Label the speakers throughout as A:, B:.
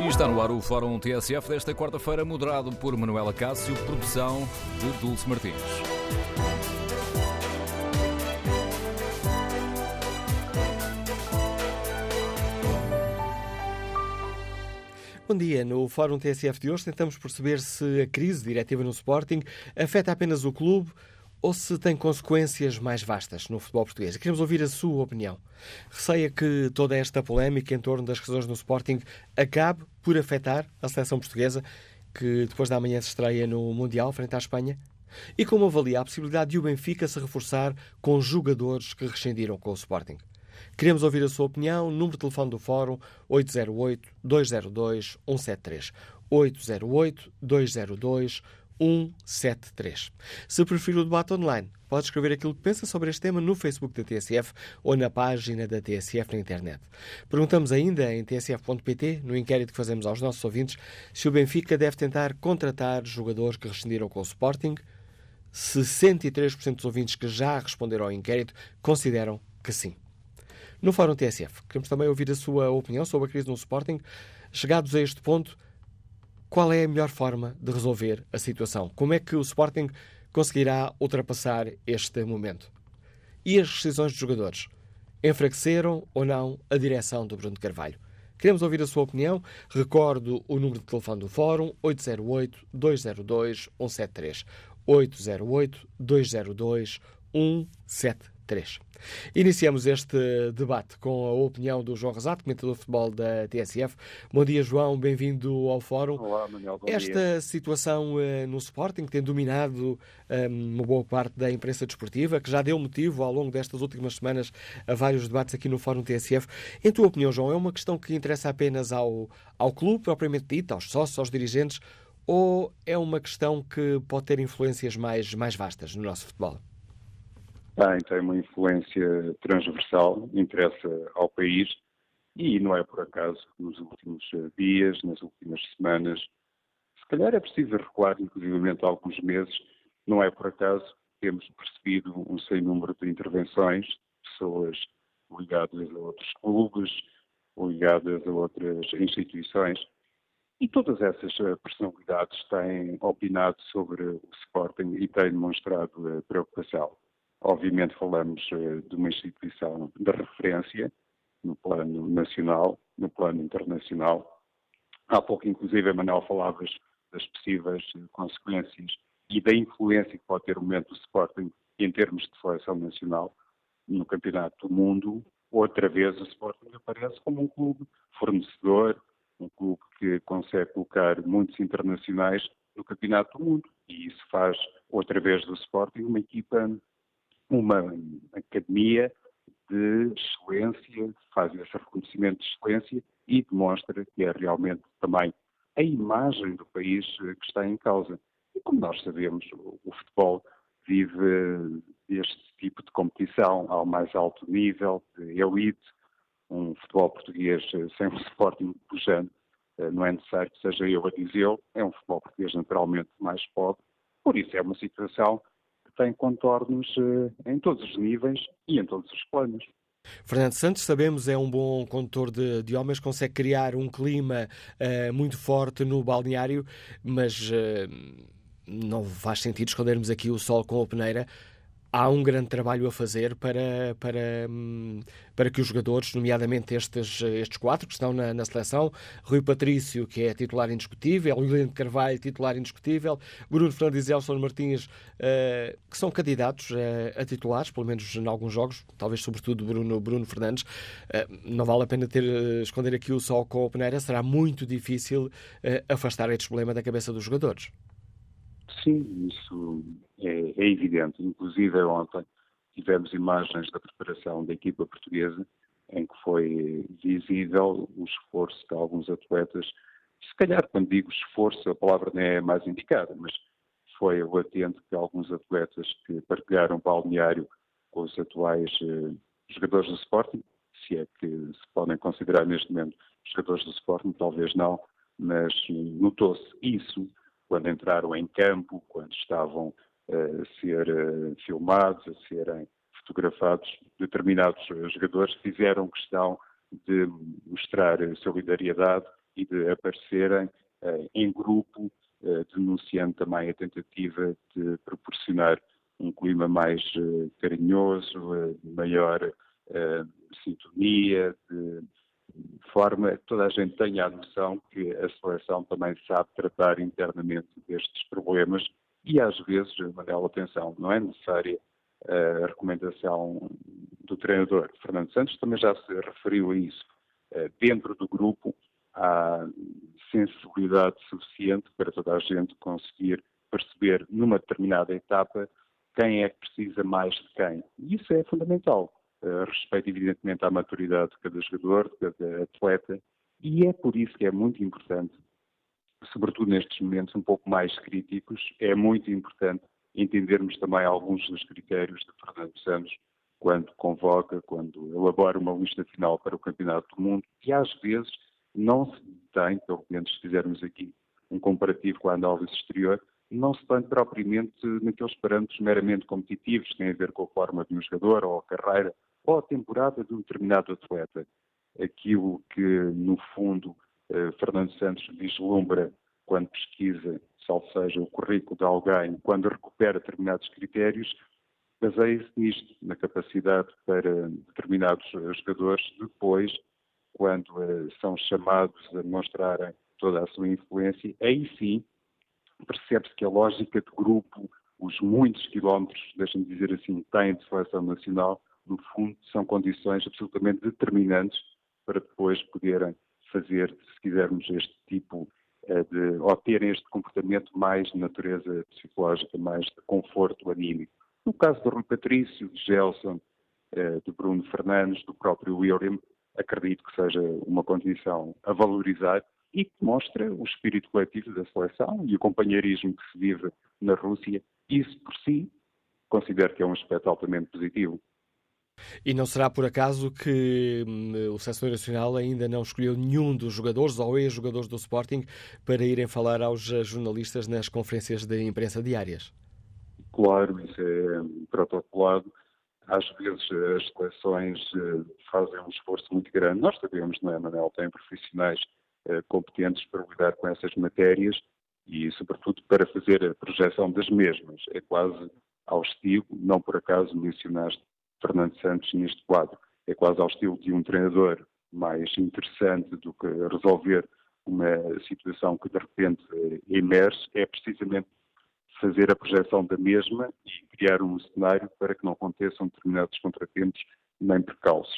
A: E está no ar o Fórum TSF desta quarta-feira, moderado por Manuela Cássio, produção de Dulce Martins.
B: Bom dia. No Fórum TSF de hoje tentamos perceber se a crise diretiva no Sporting afeta apenas o clube ou se tem consequências mais vastas no futebol português. Queremos ouvir a sua opinião. Receia que toda esta polémica em torno das razões no Sporting acabe por afetar a seleção portuguesa, que depois da manhã se estreia no Mundial, frente à Espanha? E como avalia a possibilidade de o Benfica se reforçar com jogadores que rescindiram com o Sporting? Queremos ouvir a sua opinião. Número de telefone do Fórum 808-202-173. 808-202-173. 173. Se preferir o debate online, pode escrever aquilo que pensa sobre este tema no Facebook da TSF ou na página da TSF na internet. Perguntamos ainda em tsf.pt, no inquérito que fazemos aos nossos ouvintes, se o Benfica deve tentar contratar jogadores que rescindiram com o Sporting. 63% dos ouvintes que já responderam ao inquérito consideram que sim. No Fórum TSF, queremos também ouvir a sua opinião sobre a crise no Sporting. Chegados a este ponto, qual é a melhor forma de resolver a situação? Como é que o Sporting conseguirá ultrapassar este momento? E as decisões dos jogadores? Enfraqueceram ou não a direção do Bruno Carvalho? Queremos ouvir a sua opinião. Recordo o número de telefone do Fórum 808-202-173. 808-202-173. 3. Iniciamos este debate com a opinião do João Rosato, comentador de futebol da TSF. Bom dia, João, bem-vindo ao Fórum.
C: Olá, Manuel, bom
B: Esta
C: dia.
B: situação uh, no Sporting tem dominado um, uma boa parte da imprensa desportiva, que já deu motivo ao longo destas últimas semanas a vários debates aqui no Fórum TSF. Em tua opinião, João, é uma questão que interessa apenas ao, ao clube, propriamente dito, aos sócios, aos dirigentes, ou é uma questão que pode ter influências mais, mais vastas no nosso futebol?
C: Tem, tem uma influência transversal, interessa ao país e não é por acaso que nos últimos dias, nas últimas semanas, se calhar é preciso recuar inclusivamente alguns meses, não é por acaso que temos percebido um sem número de intervenções, pessoas ligadas a outros clubes, ligadas a outras instituições, e todas essas personalidades têm opinado sobre o Sporting e têm demonstrado preocupação. Obviamente falamos de uma instituição de referência no plano nacional, no plano internacional. Há pouco, inclusive, Manuel falavas das possíveis consequências e da influência que pode ter o momento do Sporting em termos de seleção nacional no Campeonato do Mundo. Outra vez o Sporting aparece como um clube fornecedor, um clube que consegue colocar muitos internacionais no Campeonato do Mundo. E isso faz, outra vez, do Sporting uma equipa uma academia de excelência, faz esse reconhecimento de excelência e demonstra que é realmente também a imagem do país que está em causa. E como nós sabemos, o futebol vive este tipo de competição ao mais alto nível, de elite, um futebol português sem um Sporting pujante, não é necessário que seja eu a dizê-lo, é um futebol português naturalmente mais pobre, por isso é uma situação tem contornos em todos os níveis e em todos os planos.
B: Fernando Santos, sabemos, é um bom condutor de, de homens, consegue criar um clima uh, muito forte no balneário, mas uh, não faz sentido escondermos aqui o sol com a peneira há um grande trabalho a fazer para, para, para que os jogadores, nomeadamente estes, estes quatro que estão na, na seleção, Rui Patrício, que é titular indiscutível, William Carvalho, titular indiscutível, Bruno Fernandes e Elson Martins, uh, que são candidatos uh, a titulares, pelo menos em alguns jogos, talvez sobretudo Bruno, Bruno Fernandes. Uh, não vale a pena ter, esconder aqui o sol com a peneira, será muito difícil afastar este problema da cabeça dos jogadores.
C: Sim, isso é, é, evidente. Inclusive, ontem tivemos imagens da preparação da equipa portuguesa em que foi visível o esforço de alguns atletas. Se calhar, quando digo esforço, a palavra não é mais indicada, mas foi latente que alguns atletas que partilharam o balneário com os atuais eh, jogadores do Sporting, se é que se podem considerar neste momento jogadores do Sporting, talvez não, mas notou-se isso quando entraram em campo, quando estavam uh, a ser uh, filmados, a serem fotografados, determinados jogadores fizeram questão de mostrar solidariedade e de aparecerem em grupo, denunciando também a tentativa de proporcionar um clima mais carinhoso, maior sintonia, de forma que toda a gente tenha a noção que a seleção também sabe tratar internamente destes problemas e às vezes, Manela, atenção, não é necessária a recomendação do treinador. Fernando Santos também já se referiu a isso. Dentro do grupo há sensibilidade suficiente para toda a gente conseguir perceber numa determinada etapa quem é que precisa mais de quem. E isso é fundamental. Uh, respeito, evidentemente, à maturidade de cada jogador, de cada atleta, e é por isso que é muito importante, sobretudo nestes momentos um pouco mais críticos, é muito importante entendermos também alguns dos critérios de Fernando Santos quando convoca, quando elabora uma lista final para o Campeonato do Mundo, e às vezes não se tem, pelo menos se fizermos aqui um comparativo com a análise exterior, não se tem propriamente naqueles parâmetros meramente competitivos, que têm a ver com a forma de um jogador ou a carreira ou temporada de um determinado atleta. Aquilo que, no fundo, eh, Fernando Santos vislumbra quando pesquisa, salvo seja, o currículo de alguém, quando recupera determinados critérios, baseia-se nisto, na capacidade para determinados jogadores, depois, quando eh, são chamados a demonstrarem toda a sua influência, aí sim percebe-se que a lógica de grupo, os muitos quilómetros, deixem-me dizer assim, têm de seleção nacional, no fundo, são condições absolutamente determinantes para depois poderem fazer, se quisermos, este tipo eh, de, ou terem este comportamento mais de natureza psicológica, mais de conforto anímico. No caso do Rui Patrício, de Gelson, eh, de Bruno Fernandes, do próprio William, acredito que seja uma condição a valorizar e que mostra o espírito coletivo da seleção e o companheirismo que se vive na Rússia. Isso por si considero que é um aspecto altamente positivo.
B: E não será por acaso que hum, o Seleção Nacional ainda não escolheu nenhum dos jogadores ou ex-jogadores do Sporting para irem falar aos eh, jornalistas nas conferências de imprensa diárias?
C: Claro, isso é protocolado. Às vezes as seleções eh, fazem um esforço muito grande. Nós sabemos, não é, Manel? Tem profissionais eh, competentes para lidar com essas matérias e, sobretudo, para fazer a projeção das mesmas. É quase ao estilo, não por acaso mencionaste Fernando Santos neste quadro, é quase ao estilo de um treinador mais interessante do que resolver uma situação que de repente eh, emerge, é precisamente fazer a projeção da mesma e criar um cenário para que não aconteçam determinados contratempos nem percalços.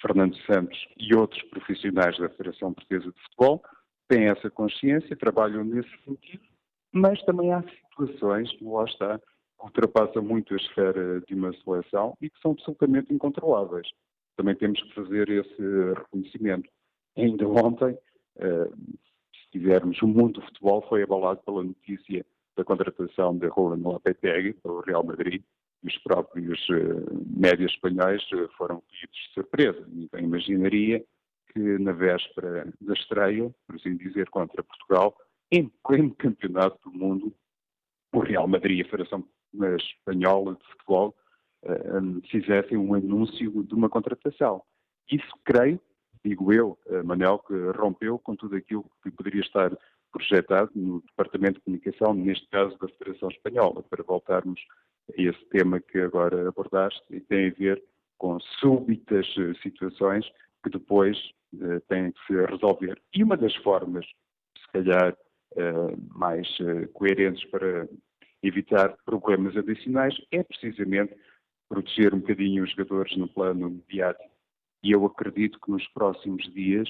C: Fernando Santos e outros profissionais da Federação Portuguesa de Futebol têm essa consciência, trabalham nesse sentido, mas também há situações, lá está, que ultrapassam muito a esfera de uma seleção e que são absolutamente incontroláveis. Também temos que fazer esse reconhecimento. Ainda ontem, eh, se tivermos, o mundo do futebol foi abalado pela notícia da contratação de Roland Lopetegui para o Real Madrid, e os próprios uh, médias espanhóis uh, foram pedidos de surpresa. Ninguém imaginaria que na véspera da estreia, por assim dizer, contra Portugal, em pleno campeonato do mundo, o Real Madrid e a Federação Espanhola de Futebol uh, fizessem um anúncio de uma contratação. Isso, creio, digo eu, Manel, que rompeu com tudo aquilo que poderia estar projetado no Departamento de Comunicação, neste caso da Federação Espanhola, para voltarmos esse tema que agora abordaste e tem a ver com súbitas eh, situações que depois têm que se resolver. E uma das formas, se calhar, mais coerentes para evitar problemas adicionais é precisamente proteger um bocadinho os jogadores no plano mediático. E eu acredito que nos próximos dias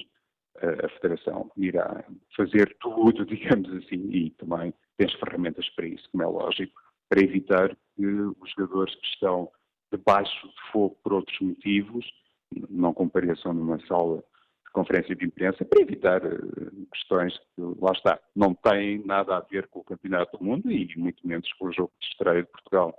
C: a Federação irá fazer tudo, digamos assim, e também tem as ferramentas para isso, como é lógico, para evitar que os jogadores que estão debaixo de fogo por outros motivos não compareçam numa sala conferência de imprensa para evitar eh, questões que, lá está, não têm nada a ver com o Campeonato do Mundo e muito menos com o jogo de estreia de Portugal.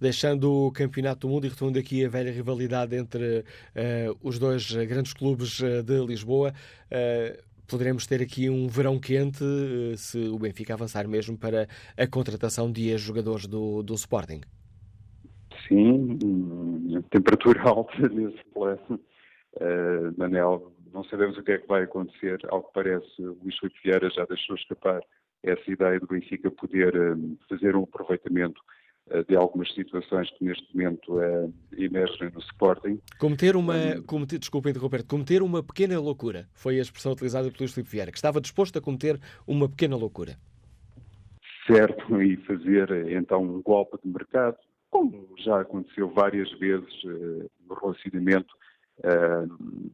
B: Deixando o Campeonato do Mundo e retomando aqui a velha rivalidade entre uh, os dois grandes clubes uh, de Lisboa, uh, poderemos ter aqui um verão quente eh, se o Benfica avançar mesmo para a contratação de ex-jogadores do, do Sporting.
C: Sim, temperatura alta nesse plano. Uh, Manel, não sabemos o que é que vai acontecer. Ao que parece, o Luís Filipe Vieira já deixou escapar essa ideia do Benfica poder um, fazer um aproveitamento uh, de algumas situações que neste momento uh, emergem no Sporting.
B: Cometer uma, cometer, desculpa interromper, cometer uma pequena loucura, foi a expressão utilizada pelo Luís Filipe Vieira, que estava disposto a cometer uma pequena loucura.
C: Certo, e fazer então um golpe de mercado, como já aconteceu várias vezes no relacionamento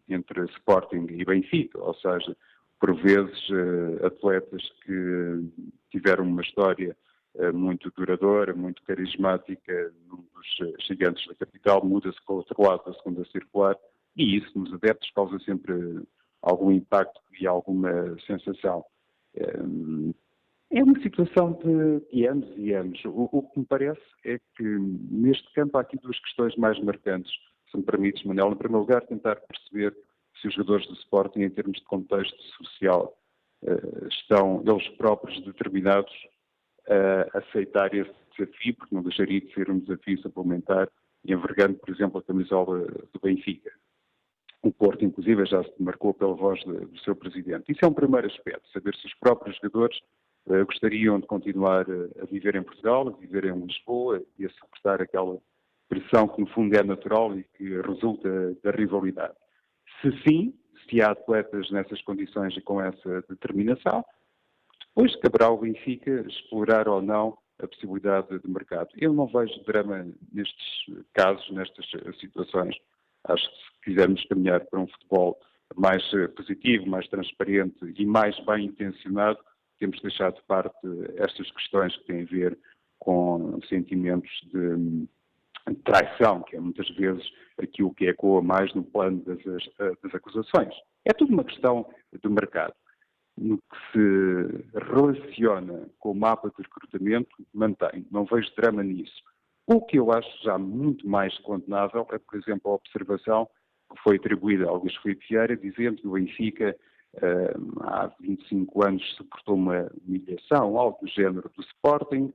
C: entre Sporting e Benfica, ou seja, por vezes uh, atletas que tiveram uma história muito duradoura, muito carismática num dos gigantes da capital, muda-se para o outro lado da segunda circular e isso nos adeptos causa sempre algum impacto e alguma sensação. É uma situação de, anos e anos. O, que me parece é que neste campo há aqui duas questões mais marcantes, se me permites, Manuel. Em primeiro lugar, tentar perceber se os jogadores do Sporting, em termos de contexto social, uh, estão eles próprios determinados a aceitar esse desafio, porque não deixaria de ser um desafio suplementar, envergando, por exemplo, a camisola do Benfica. O Porto, inclusive, já se demarcou pela voz do seu presidente. Isso é um primeiro aspecto, saber se os próprios jogadores uh, gostariam de continuar a, a viver em Portugal, a viver em Lisboa e a suportar aquela pressão que, no fundo, é natural e que resulta da rivalidade. Se sim, se há atletas nessas condições e com essa determinação, depois caberá ao Benfica explorar ou não a possibilidade de mercado. Eu não vejo drama nestes casos, nestas situações. Acho que se quisermos caminhar para um futebol mais positivo, mais transparente e mais bem intencionado, temos de deixar de parte estas questões que têm a ver com sentimentos de, traição, que é muitas vezes aquilo que ecoa mais no plano das, das acusações. É tudo uma questão do mercado. No que se relaciona com o mapa de recrutamento, mantém. Não vejo drama nisso. O que eu acho já muito mais condenável é, por exemplo, a observação que foi atribuída ao Luís Filipe Vieira, dizendo que o Benfica uh, há 25 anos suportou uma humilhação, algo do género do Sporting.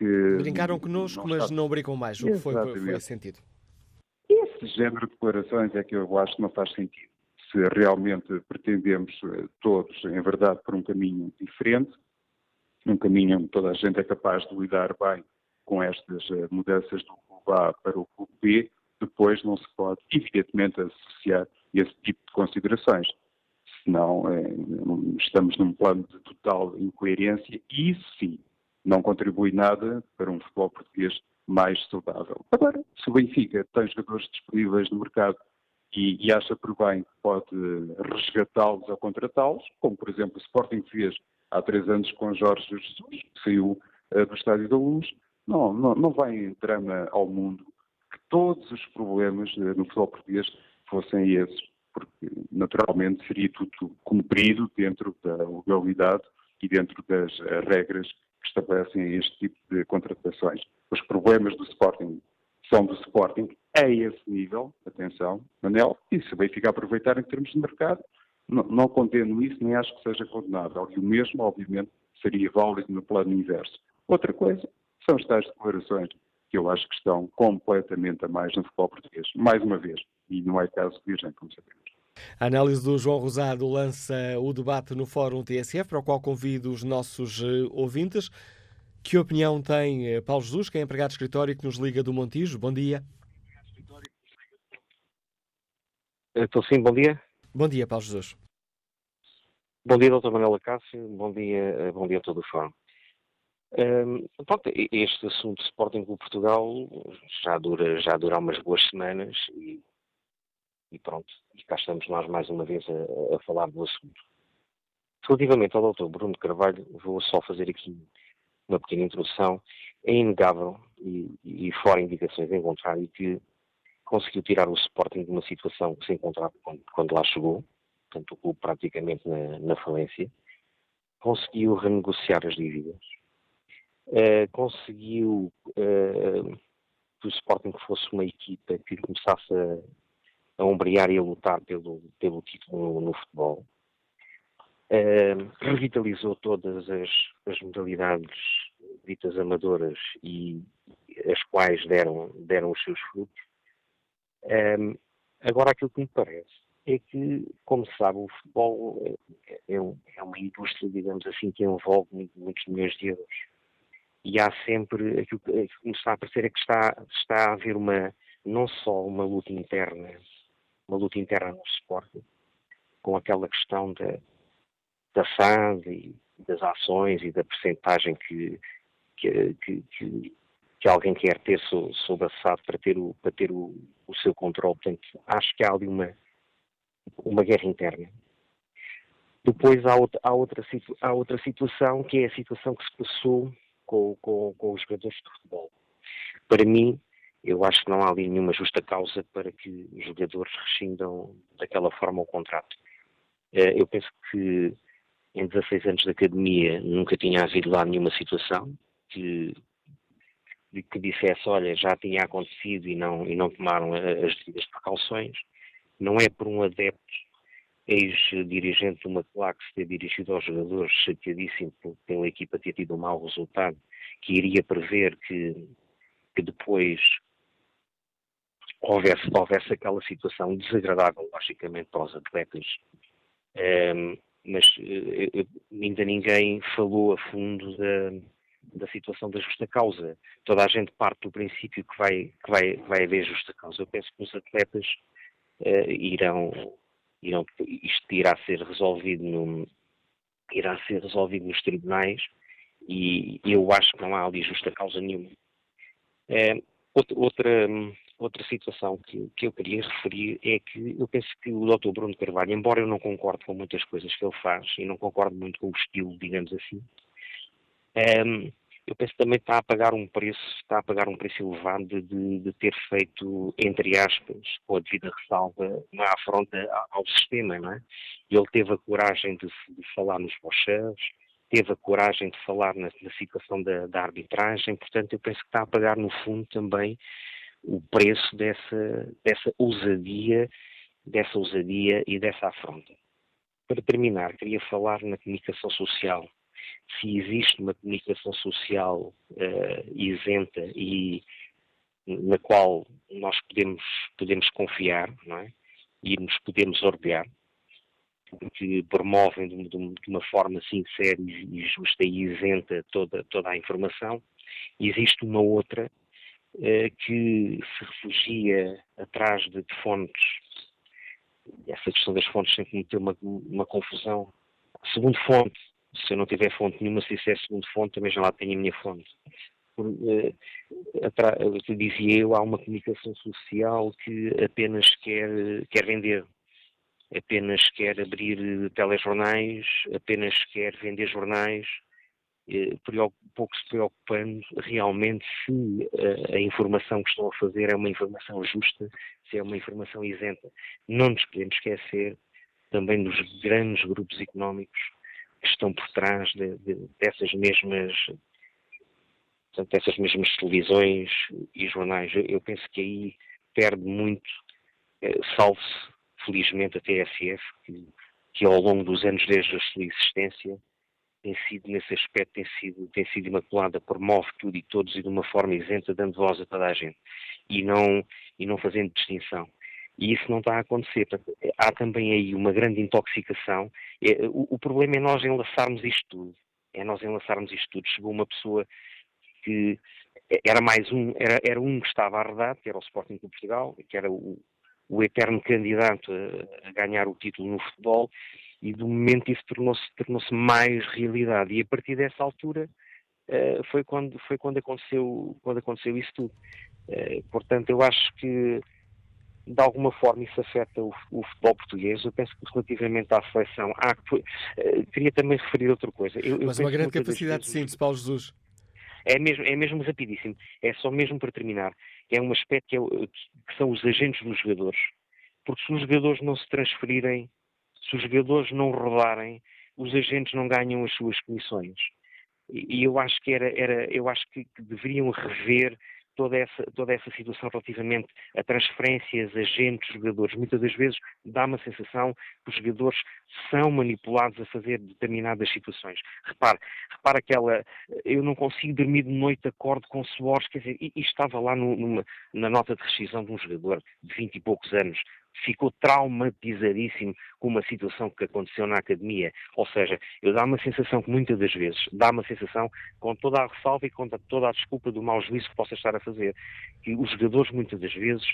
C: Que
B: Brincaram connosco, não mas não brincam mais. O que foi, foi esse sentido?
C: Esse género de declarações é que eu acho que não faz sentido. Se realmente pretendemos eh, todos, em verdade, por um caminho diferente, um caminho onde toda a gente é capaz de lidar bem com estas eh, mudanças do clube A para o clube B, depois não se pode, evidentemente, associar esse tipo de considerações senão é, estamos num plano de total incoerência e isso sim não contribui nada para um futebol português mais saudável. Agora, se o Benfica tem jogadores disponíveis no mercado e, e acha por bem que pode resgatá-los ou contratá-los, como por exemplo o Sporting fez há três anos com Jorge Jesus, que saiu uh, do Estádio da Luz, não, não, não vai drama ao mundo que todos os problemas uh, no futebol português fossem esses porque naturalmente seria tudo cumprido dentro da legalidade e dentro das eh, regras que estabelecem este tipo de contratações. Os problemas do Sporting são do Sporting a esse nível, atenção, Manel, e se bem ficar a aproveitar em termos de mercado, não, não condeno isso, nem acho que seja condenável. E o mesmo, obviamente, seria válido no plano inverso. Outra coisa são as tais declarações que eu acho que estão completamente a mais no futebol português. Mais uma vez, e não é caso de virgem, como sabemos.
B: A análise do João Rosado lança o debate no Fórum TSF, para o qual convido os nossos eh, ouvintes. Que opinião tem eh, Paulo Jesus, que é empregado de escritório que nos liga do Montijo? Bom dia.
D: Estou sim, bom dia.
B: Bom dia, Paulo Jesus.
D: Bom dia, Dr. Manuela Cássio. Bom dia, eh, bom dia a todo o Fórum. Um, pronto, este assunto de Sporting com Portugal já dura, já dura umas boas semanas e e pronto, e cá estamos nós mais uma vez a, a falar do assunto. Relativamente ao Dr. Bruno Carvalho, vou só fazer aqui uma pequena introdução. É inegável, e, e fora indicações em contrário, que conseguiu tirar o Sporting de uma situação que se encontrava quando, quando lá chegou, portanto o clube praticamente na, na falência, conseguiu renegociar as dívidas, uh, conseguiu uh, que o Sporting fosse uma equipa que começasse a, ombrear e a lutar pelo, pelo título no, no futebol. Uh, revitalizou todas as, as, modalidades ditas amadoras e as quais deram, deram os seus frutos. agora, aquilo que me parece é que, como se sabe, o futebol é, é, é uma indústria, digamos assim, que envolve muitos milhões de euros. E há sempre, aquilo que, aquilo que me está a parecer é que está, está a haver uma, não só uma luta interna, uma luta interna no esporte, com aquela questão da, da e das ações e da percentagem que, que, que, que, que alguém quer ter sobre a SAD para ter o, para ter o, o seu controle. Portanto, acho que há ali uma, uma guerra interna. Depois há outra, há, outra, há outra situação, que é a situação que se passou com, com, com os jogadores de futebol. Para mim, eu acho que não há ali nenhuma justa causa para que os jogadores rescindam daquela forma o contrato. Eh, eu penso que em 16 anos de academia nunca tinha havido lá nenhuma situação que, que dissesse, olha, já tinha acontecido e não, e não tomaram as devidas precauções. Não é por um adepto, ex-dirigente de uma claque ter dirigido aos jogadores chateadíssimo pela equipa ter tido um mau resultado, que iria prever que, que depois houvesse, houvesse aquela situação desagradável, logicamente, para os atletas. Um, ehm, mas uh, ainda ninguém falou a fundo da, da situação da justa causa. Toda a gente parte do princípio que vai, que vai, vai haver justa causa. Eu penso que os atletas uh, irão, irão, isto irá ser resolvido no, irá ser resolvido nos tribunais e eu acho que não há ali justa causa nenhuma. Uh, outra, outra situação que, que eu queria referir é que eu penso que o Dr. Bruno Carvalho, embora eu não concorde com muitas coisas que ele faz e não concordo muito com o estilo, digamos assim, um, ehm, eu penso também está a pagar um preço, está a pagar um preço elevado de, de ter feito, entre aspas, com a devida ressalva, uma afronta ao sistema, não é? Ele teve a coragem de, de falar nos bocheiros, teve a coragem de falar na, na situação da, da, arbitragem, portanto eu penso que está a pagar no fundo também o preço dessa, dessa ousadia, dessa ousadia e dessa afronta. Para terminar, queria falar na comunicação social. Se existe uma comunicação social uh, isenta e na qual nós podemos, podemos confiar não é? e nos podemos orgulhar, que promovem de, de, uma forma sincera e justa e isenta toda, toda a informação, existe uma outra que se refugia atrás de, de fontes. Essa questão das fontes sempre me deu uma, uma confusão. Segundo fonte, se eu não tiver fonte nenhuma, se isso é segundo fonte, também já lá tenho a minha fonte. Por, uh, dizia eu, há uma comunicação social que apenas quer, quer vender, apenas quer abrir telejornais, apenas quer vender jornais, eh, pouco se preocupando realmente se eh, a informação que estão a fazer é uma informação justa, se é uma informação isenta. Não nos podemos esquecer também dos grandes grupos económicos que estão por trás de, de, dessas mesmas portanto, dessas mesmas televisões e jornais. Eu, penso que aí perde muito, eh, salve-se felizmente a TSF, que, que ao longo dos anos desde a sua existência tem sido, nesse aspecto, tem sido, tem sido imaculada, promove tudo e todos e de uma forma isenta, dando voz a toda a gente e não, e não fazendo distinção. E isso não está a acontecer. Portanto, há também aí uma grande intoxicação. É, o, problema é nós enlaçarmos isto tudo. É nós enlaçarmos isto tudo. Chegou uma pessoa que era mais um, era, era um que estava a arredar, que era o Sporting de Portugal, que era o, o eterno candidato a ganhar o título no futebol, e do momento isso tornou-se tornou mais realidade. E a partir dessa altura uh, foi, quando, foi quando, aconteceu, quando aconteceu isso tudo. Uh, portanto, eu acho que de alguma forma isso afeta o, o, futebol português. Eu penso que relativamente à seleção, há, uh, queria também referir outra coisa. Eu,
B: Mas
D: eu
B: uma grande capacidade de síntese, Paulo Jesus.
D: É mesmo, é mesmo rapidíssimo. É só mesmo para terminar. É um aspecto que, é, que são os agentes dos jogadores. Porque se os jogadores não se transferirem se os jogadores não rodarem, os agentes não ganham as suas comissões. E, eu acho que era, era eu acho que, que deveriam rever toda essa, toda essa situação relativamente a transferências, agentes, jogadores. Muitas das vezes dá-me a sensação que os jogadores são manipulados a fazer determinadas situações. Repare, repare aquela, eu não consigo dormir de noite, acordo com suores, quer dizer, e, e estava lá no, numa, na nota de rescisão de um jogador de 20 e poucos anos, ficou traumatizadíssimo com uma situação que aconteceu na academia. Ou seja, eu dá uma sensação que muitas das vezes, dá uma sensação, com toda a ressalva e com toda a desculpa do mau juízo que possa estar a fazer, que os jogadores muitas das vezes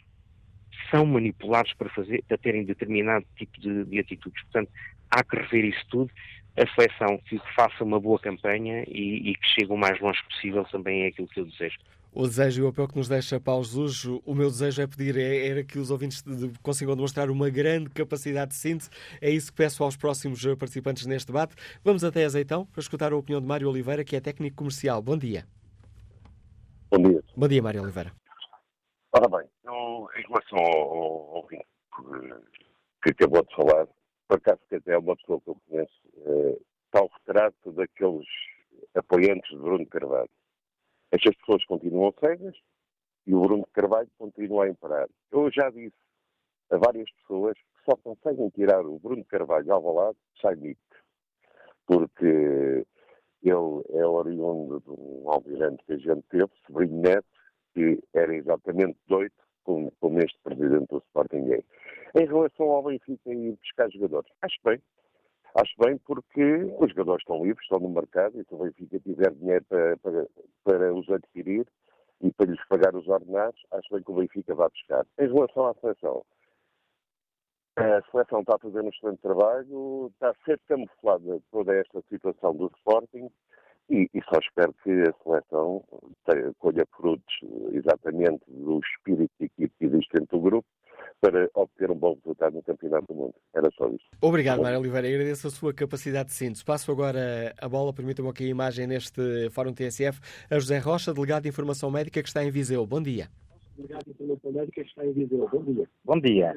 D: são manipulados para, fazer, para terem determinado tipo de, de atitudes. Portanto, há que rever isso tudo. A seleção que faça uma boa campanha e, e que chegue o mais longe possível também é aquilo que eu desejo
B: o desejo europeu que nos deixa Paulo Jesus. O meu desejo é pedir, é, era que os ouvintes consigam demonstrar uma grande capacidade de síntese. É isso que peço aos próximos participantes neste debate. Vamos até Azeitão para escutar a opinião de Mário Oliveira, que é técnico comercial. Bom dia.
E: Bom dia.
B: Bom dia, Mário Oliveira.
E: Ora bem, eu, em relação ao, ouvinte que acabou de falar, por acaso que até é uma pessoa que eu conheço, eh, está o retrato daqueles apoiantes de Bruno Carvalho estas pessoas continuam cegas e o Bruno Carvalho continua a imperar. Eu já disse a várias pessoas que só conseguem tirar o Bruno Carvalho ao lado sai mito, porque ele é oriundo de um almirante que a gente teve, sobrinho neto, que era exatamente doido como, como este presidente do Sporting é. Em relação ao Benfica e buscar jogadores, acho bem, Acho bem porque os jogadores estão livres, estão no mercado e se o Benfica tiver dinheiro para, para, para os adquirir e para lhes pagar os ordenados, acho bem que o Benfica vai buscar. Em relação à seleção, a seleção está a fazer um excelente trabalho, está a ser camuflada toda esta situação do Sporting e, e, só espero que a seleção colha frutos exatamente do espírito de equipe que existe dentro do grupo para obter um bom resultado no Campeonato do Mundo. Era só isso.
B: Obrigado, Mário Oliveira. Agradeço a sua capacidade de síntese. Passo agora a bola, permitam-me aqui a imagem neste Fórum TSF, a José Rocha, delegado de Informação Médica que está em Viseu. Bom dia.
F: Delegado de Informação Médica que está em Viseu. Bom dia.
G: Bom dia.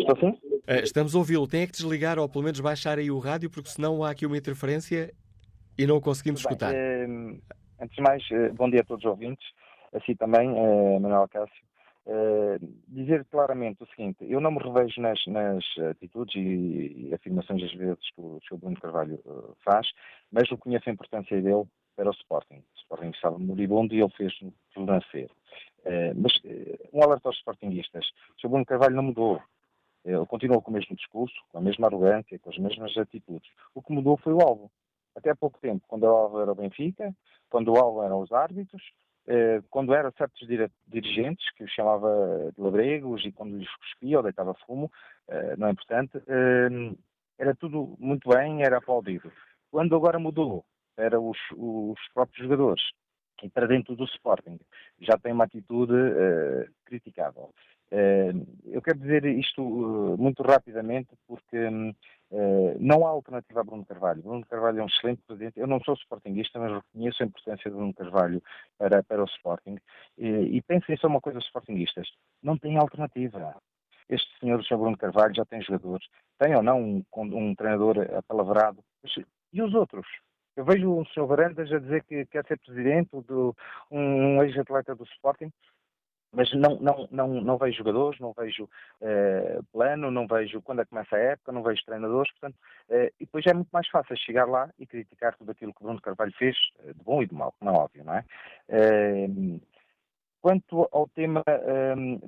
G: Estou sim?
B: Eh, estamos a ouvi-lo. Tem é que desligar ou pelo menos baixar aí o rádio, porque senão há aqui uma interferência e não o conseguimos
G: Bem,
B: escutar.
G: Eh, antes de mais, eh, bom dia a todos os ouvintes. Assim também, eh, Manuel Cássio. Uh, dizer claramente o seguinte, eu não me revejo nas, nas atitudes e, e, afirmações às vezes que o Sr. Bruno Carvalho uh, faz, mas eu conheço a importância dele para o Sporting. O Sporting estava moribundo e ele fez-no renascer. Uh, mas um alerta aos Sportingistas, o Sr. Bruno Carvalho não mudou. Ele continuou com o mesmo discurso, com a mesma arrogância, com as mesmas atitudes. O que mudou foi o alvo. Até há pouco tempo, quando o alvo era o Benfica, quando o alvo eram os árbitros, quando eram certos dirigentes, que os chamava de labregos e quando lhes cuspia ou deitava fumo, eh, não é importante, eh, era tudo muito bem, era aplaudido. Quando agora mudou, eram os, os próprios jogadores e para dentro do Sporting já tem uma atitude uh, criticável. Uh, eu quero dizer isto uh, muito rapidamente porque uh, não há alternativa a Bruno Carvalho. Bruno Carvalho é um excelente presidente. Eu não sou sportinguista, mas reconheço a importância de Bruno Carvalho para, para o Sporting. e pensem só uma coisa, sportinguistas, não tem alternativa. Este senhor, o Sr. Bruno Carvalho, já tem jogadores. Tem ou não um, um treinador apalavrado? E os outros? Eu vejo o Sr. Varandas a dizer que quer ser presidente de um ex-atleta do Sporting, mas não, não, não, não vejo jogadores, não vejo eh, plano, não vejo quando é que começa a época, não vejo treinadores, portanto, eh, e depois é muito mais fácil chegar lá e criticar tudo aquilo que Bruno Carvalho fez, eh, de bom e de mau, como é óbvio, não é? quanto ao tema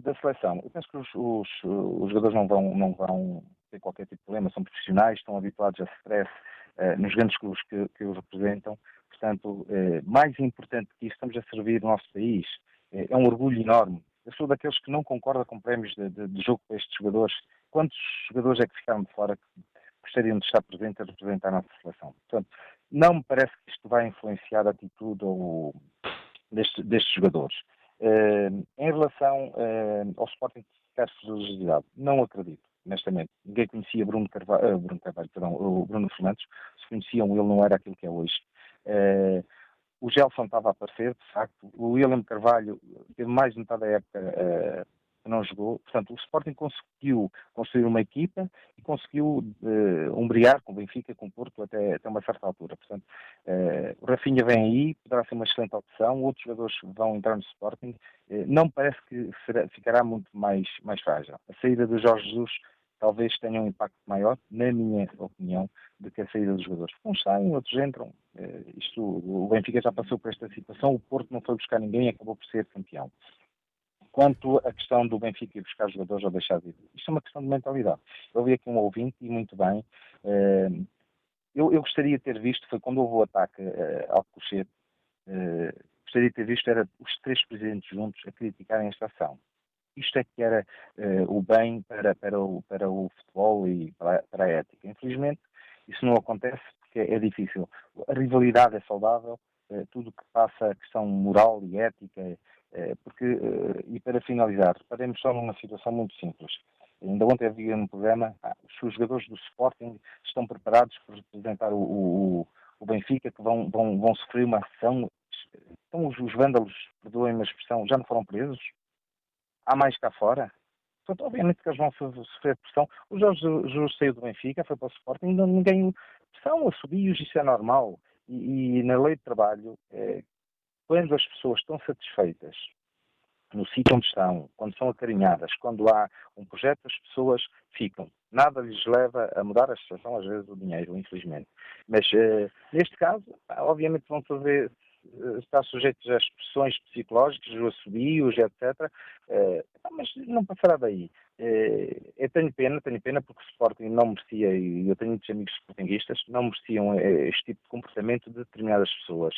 G: da seleção, eu penso que os, os, os, jogadores não vão, não vão ter qualquer tipo de problema, são profissionais, estão habituados a stress nos grandes clubes que, que os representam, portanto, mais importante que isso, estamos a servir o nosso país, é, é um orgulho enorme. Eu sou daqueles que não concorda com prémios de, de, de jogo para estes jogadores. Quantos jogadores é que ficaram de fora que gostariam de estar presentes a representar a nossa seleção? Portanto, não me parece que isto vai influenciar a atitude ou, deste, destes jogadores. Uh, em relação uh, ao Sporting ficar fragilidade, não acredito, honestamente. Ninguém conhecia Bruno Carvalho, uh, Bruno Carvalho, perdão, o Bruno Fernandes. Se conheciam, ele não era aquilo que é hoje. Uh, o Gelson estava a aparecer, de facto. O William Carvalho teve mais de metade da época uh, que não jogou. Portanto, o Sporting conseguiu construir uma equipa e conseguiu uh, umbrear com o Benfica, com o Porto, até, até uma certa altura. Portanto, uh, o Rafinha vem aí, poderá ser uma excelente opção. Outros jogadores vão entrar no Sporting. Uh, não parece que será, ficará muito mais, mais frágil. A saída do Jorge Jesus talvez tenha um impacto maior, na minha opinião, do que a saída dos jogadores. Uns saem, outros entram. Eh, isto, o Benfica já passou por esta situação, o Porto não foi buscar ninguém e acabou por ser campeão. quanto à questão do Benfica ir buscar jogadores ou deixar de ir. Isto é uma questão de mentalidade. Eu vi aqui um ouvinte e muito bem. Uh, eu, eu, gostaria de ter visto, foi quando houve o ataque uh, ao Cochete, gostaria de ter visto era os três presidentes juntos a criticarem esta ação. Isto é que era o bem para, para, o, para o futebol e para, para a ética. Infelizmente, isso não acontece porque é difícil. A rivalidade é saudável, tudo que passa a questão moral e ética é, porque, e para finalizar, reparemos só numa situação muito simples. Ainda ontem havia no programa, ah, os jogadores do Sporting estão preparados para representar o, o, o Benfica, que vão, vão, vão sofrer uma ação. Então os, os vândalos, perdoem-me a expressão, já não foram presos? Há mais cá fora? Portanto, obviamente que eles vão sofrer pressão. O Jorge Jesus saiu do Benfica, foi para o Sporting, ninguém. São assobios, isso é normal. E, e, na lei de trabalho, é, quando as pessoas estão satisfeitas no sítio onde estão, quando são acarinhadas, quando há um projeto, as pessoas ficam. Nada lhes leva a mudar a situação, às vezes, o dinheiro, infelizmente. Mas, uh, neste caso, obviamente vão fazer, uh, estar sujeitos às pressões psicológicas, os assobios, etc. Uh, mas não passará daí. Uh, eu tenho pena, tenho pena porque o Sporting não merecia, e eu tenho muitos amigos sportinguistas, não mereciam este tipo de comportamento de determinadas pessoas.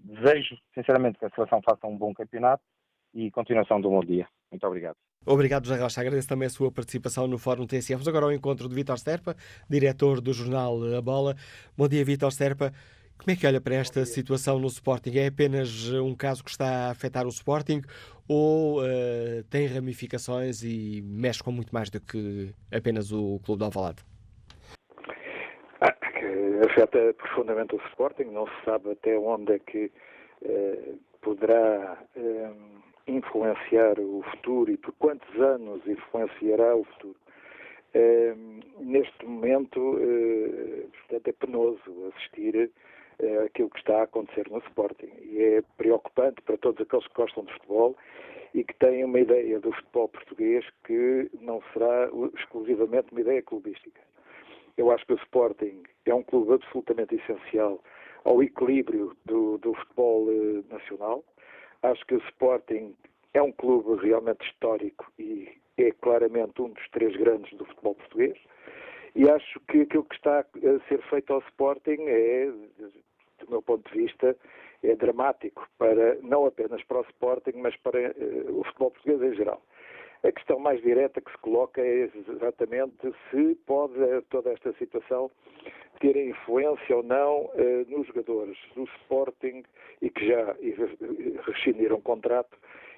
G: Desejo, sinceramente, que a seleção faça um bom campeonato e continuação de um bom dia. Muito obrigado.
B: Obrigado, José Rocha. Agradeço também a sua participação no Fórum TSF. Vamos agora ao encontro de Vítor Serpa, diretor do jornal A Bola. Bom dia, Vítor Serpa. Como é que olha para esta situação no Sporting? É apenas um caso que está a afetar o Sporting ou uh, tem ramificações e mexe com muito mais do que apenas o Clube de Alvalade?
H: afeta profundamente o Sporting, não se sabe até onde é que eh, poderá eh, influenciar o futuro e por quantos anos influenciará o futuro. Eh, neste momento, eh, portanto, é penoso assistir eh, aquilo que está a acontecer no Sporting e é preocupante para todos aqueles que gostam de futebol e que têm uma ideia do futebol português que não será exclusivamente uma ideia clubística. Eu acho que o Sporting é um clube absolutamente essencial ao equilíbrio do, do futebol eh, nacional. Acho que o Sporting é um clube realmente histórico e é claramente um dos três grandes do futebol português. E acho que aquilo que está a ser feito ao Sporting é, do meu ponto de vista, é dramático para não apenas para o Sporting, mas para uh, o futebol português em geral. A questão mais direta que se coloca é exatamente se pode toda esta situação ter influência ou não eh, nos jogadores do Sporting e que já rescindiram contrato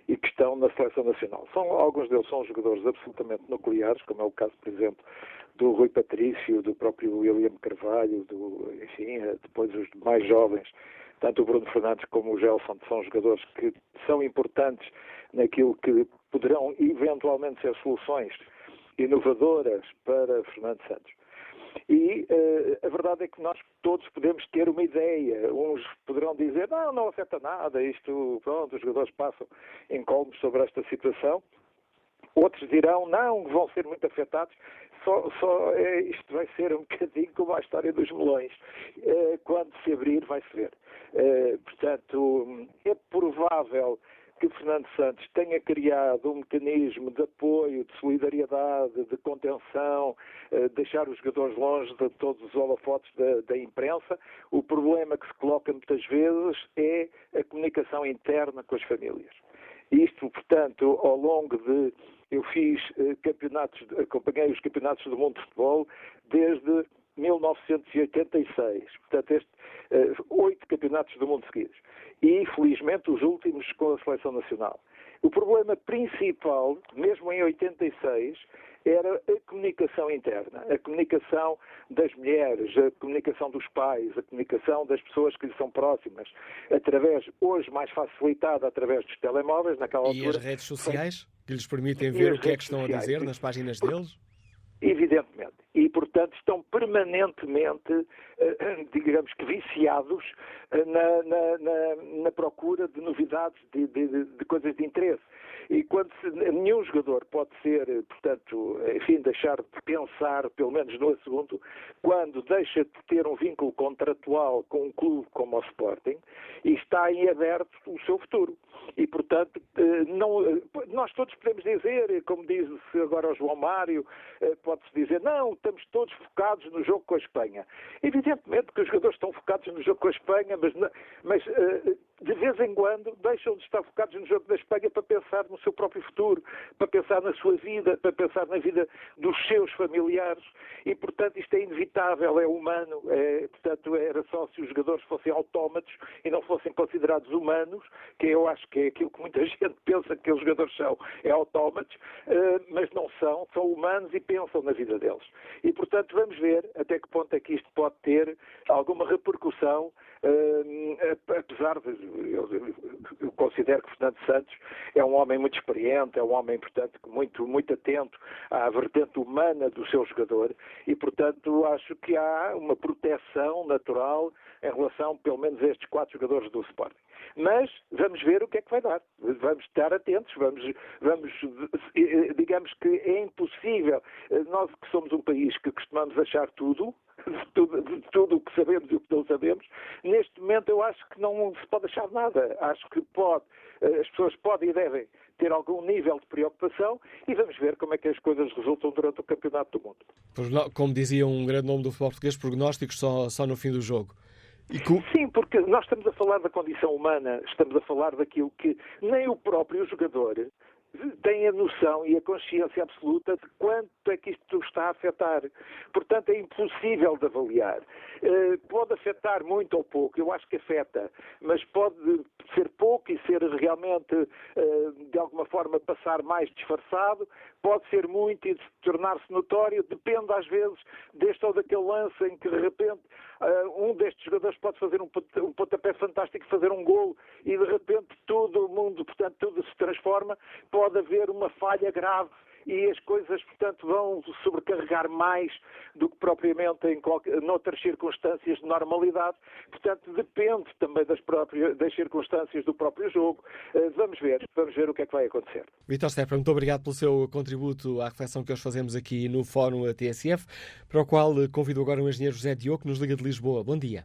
H: e que estão na seleção nacional. São, alguns deles são jogadores absolutamente nucleares, como é o caso, por exemplo, do Rui Patrício, do próprio William Carvalho, do, enfim, eh, depois os mais jovens, tanto o Bruno Fernandes como o Gelson, são jogadores que são importantes naquilo que poderão eventualmente ser soluções inovadoras para Fernando Santos. E uh, a verdade é que nós todos podemos ter uma ideia. Uns poderão dizer, não, não afeta nada, isto, pronto, os jogadores passam incómodos sobre esta situação. Outros dirão, não, vão ser muito afetados. Só, só é, isto vai ser um bocadinho como a história dos melões. Uh, quando se abrir, vai-se ver. Uh, portanto, é provável que Fernando Santos tenha criado um mecanismo de apoio, de solidariedade, de contenção, eh, deixar os jogadores longe de todos os holofotes da, da, imprensa. O problema que se coloca muitas vezes é a comunicação interna com as famílias. Isto, portanto, ao longo de. Eu fiz eh, campeonatos, acompanhei os campeonatos do mundo de futebol desde 1986. Portanto, este, uh, oito campeonatos do mundo seguidos. E, felizmente, os últimos com a seleção nacional. O problema principal, mesmo em 86, era a comunicação interna, a comunicação das mulheres, a comunicação dos pais, a comunicação das pessoas que lhe são próximas, através, hoje mais facilitada através dos telemóveis, naquela
B: e
H: altura.
B: E as redes sociais, que lhes permitem ver o que é que estão sociais. a dizer nas páginas deles?
H: evidentemente. E, portanto, estão permanentemente, eh, digamos que, viciados eh, na, na, na, na procura de novidades, de, de, de, coisas de interesse. E quando se, nenhum jogador pode ser, portanto, enfim, deixar de pensar, pelo menos no assunto, quando deixa de ter um vínculo contratual com um clube como o Sporting e está em aberto o seu futuro. E, portanto, eh, não, nós todos podemos dizer, como diz agora o João Mário, pode-se dizer, não, estamos todos focados no jogo com a Espanha. Evidentemente que os jogadores estão focados no jogo com a Espanha, mas, mas uh, de vez em quando deixam de estar focados no jogo da Espanha para pensar no seu próprio futuro, para pensar na sua vida, para pensar na vida dos seus familiares e, portanto, isto é inevitável, é humano. É, portanto, era só se os jogadores fossem autómatos e não fossem considerados humanos, que eu acho que é aquilo que muita gente pensa que os jogadores são, é autómatos, uh, mas não são, são humanos e pensam na vida deles. E, portanto, vamos ver até que ponto é que isto pode ter alguma repercussão apesar de eu, eu, considero que Fernando Santos é um homem muito experiente, é um homem, portanto, muito, muito atento à vertente humana do seu jogador e, portanto, acho que há uma proteção natural em relação, pelo menos, a estes quatro jogadores do Sporting. Mas vamos ver o que é que vai dar. Vamos estar atentos, vamos, vamos digamos que é impossível. Nós que somos um país que costumamos achar tudo, de tudo, de tudo o que sabemos e o que não sabemos, neste momento eu acho que não se pode achar nada. Acho que pode, eh, as pessoas podem e devem ter algum nível de preocupação e vamos ver como é que as coisas resultam durante o Campeonato do Mundo.
B: Como dizia um grande nome do futebol português, prognósticos só, só no fim do jogo.
H: Com... Sim, porque nós estamos a falar da condição humana, estamos a falar daquilo que nem o próprio jogador tem a noção e a consciência absoluta de quanto é que isto está a afetar. Portanto, é impossível de avaliar. Uh, pode afetar muito ou pouco, eu acho que afeta, mas pode ser pouco e ser realmente, uh, de alguma forma, passar mais disfarçado, pode ser muito e tornar-se notório, depende às vezes deste ou daquele lance em que de repente um destes jogadores pode fazer um, um pontapé fantástico, fazer um golo e de repente todo o mundo, portanto, tudo se transforma, pode haver uma falha grave e as coisas, portanto, vão sobrecarregar mais do que propriamente em qualquer, noutras circunstâncias de normalidade. Portanto, depende também das, próprias, das circunstâncias do próprio jogo. Uh, vamos ver, vamos ver o que é que vai acontecer.
B: Vitor Stefan, muito obrigado pelo seu contributo à reflexão que hoje fazemos aqui no Fórum TSF, para o qual convido agora o engenheiro José Diogo, que nos liga de Lisboa. Bom dia.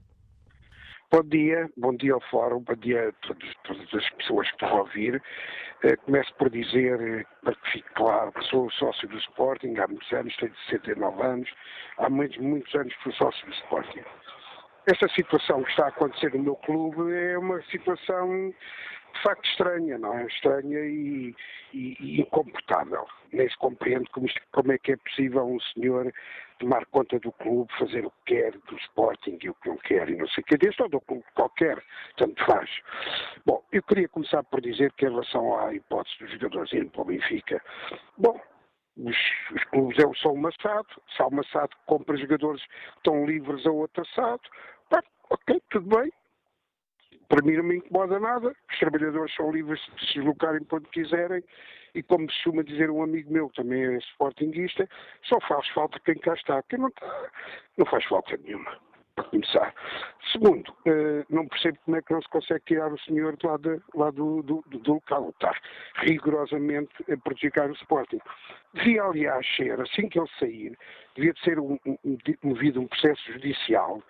I: Bom dia, bom dia ao Fórum, bom dia a todos, todas as pessoas que a ouvir. Uh, começo por dizer, eh, para que fique claro, que sou sócio do Sporting há muitos anos, tenho 69 anos, há muitos, muitos anos que sou sócio do Sporting. Esta situação que está a acontecer no meu clube é uma situação de facto estranha, não é? Estranha e, e, e incomportável. Nem se compreende como, isto, como é que é possível um senhor tomar conta do clube, fazer o que quer, do Sporting e o que não quer, e não sei o que, deste ou do clube qualquer, tanto faz. Bom, eu queria começar por dizer que em relação à hipótese dos jogadores irem para o Benfica, bom, os, os, clubes é o São Massado, São Massado compra jogadores que estão livres a outro assado, ok, tudo bem, para mim não me incomoda nada, os trabalhadores são livres de se deslocarem para onde quiserem. E como costuma dizer um amigo meu, também é sportinguista, só faz falta quem cá está, quem não está, não faz falta nenhuma, para começar. Segundo, uh, não percebo como é que não se consegue tirar o senhor de lá, de, lá do, do, do, local, rigorosamente a prejudicar o Sporting. Devia, aliás, ser, assim que ele sair, devia ser um, um, movido um processo judicial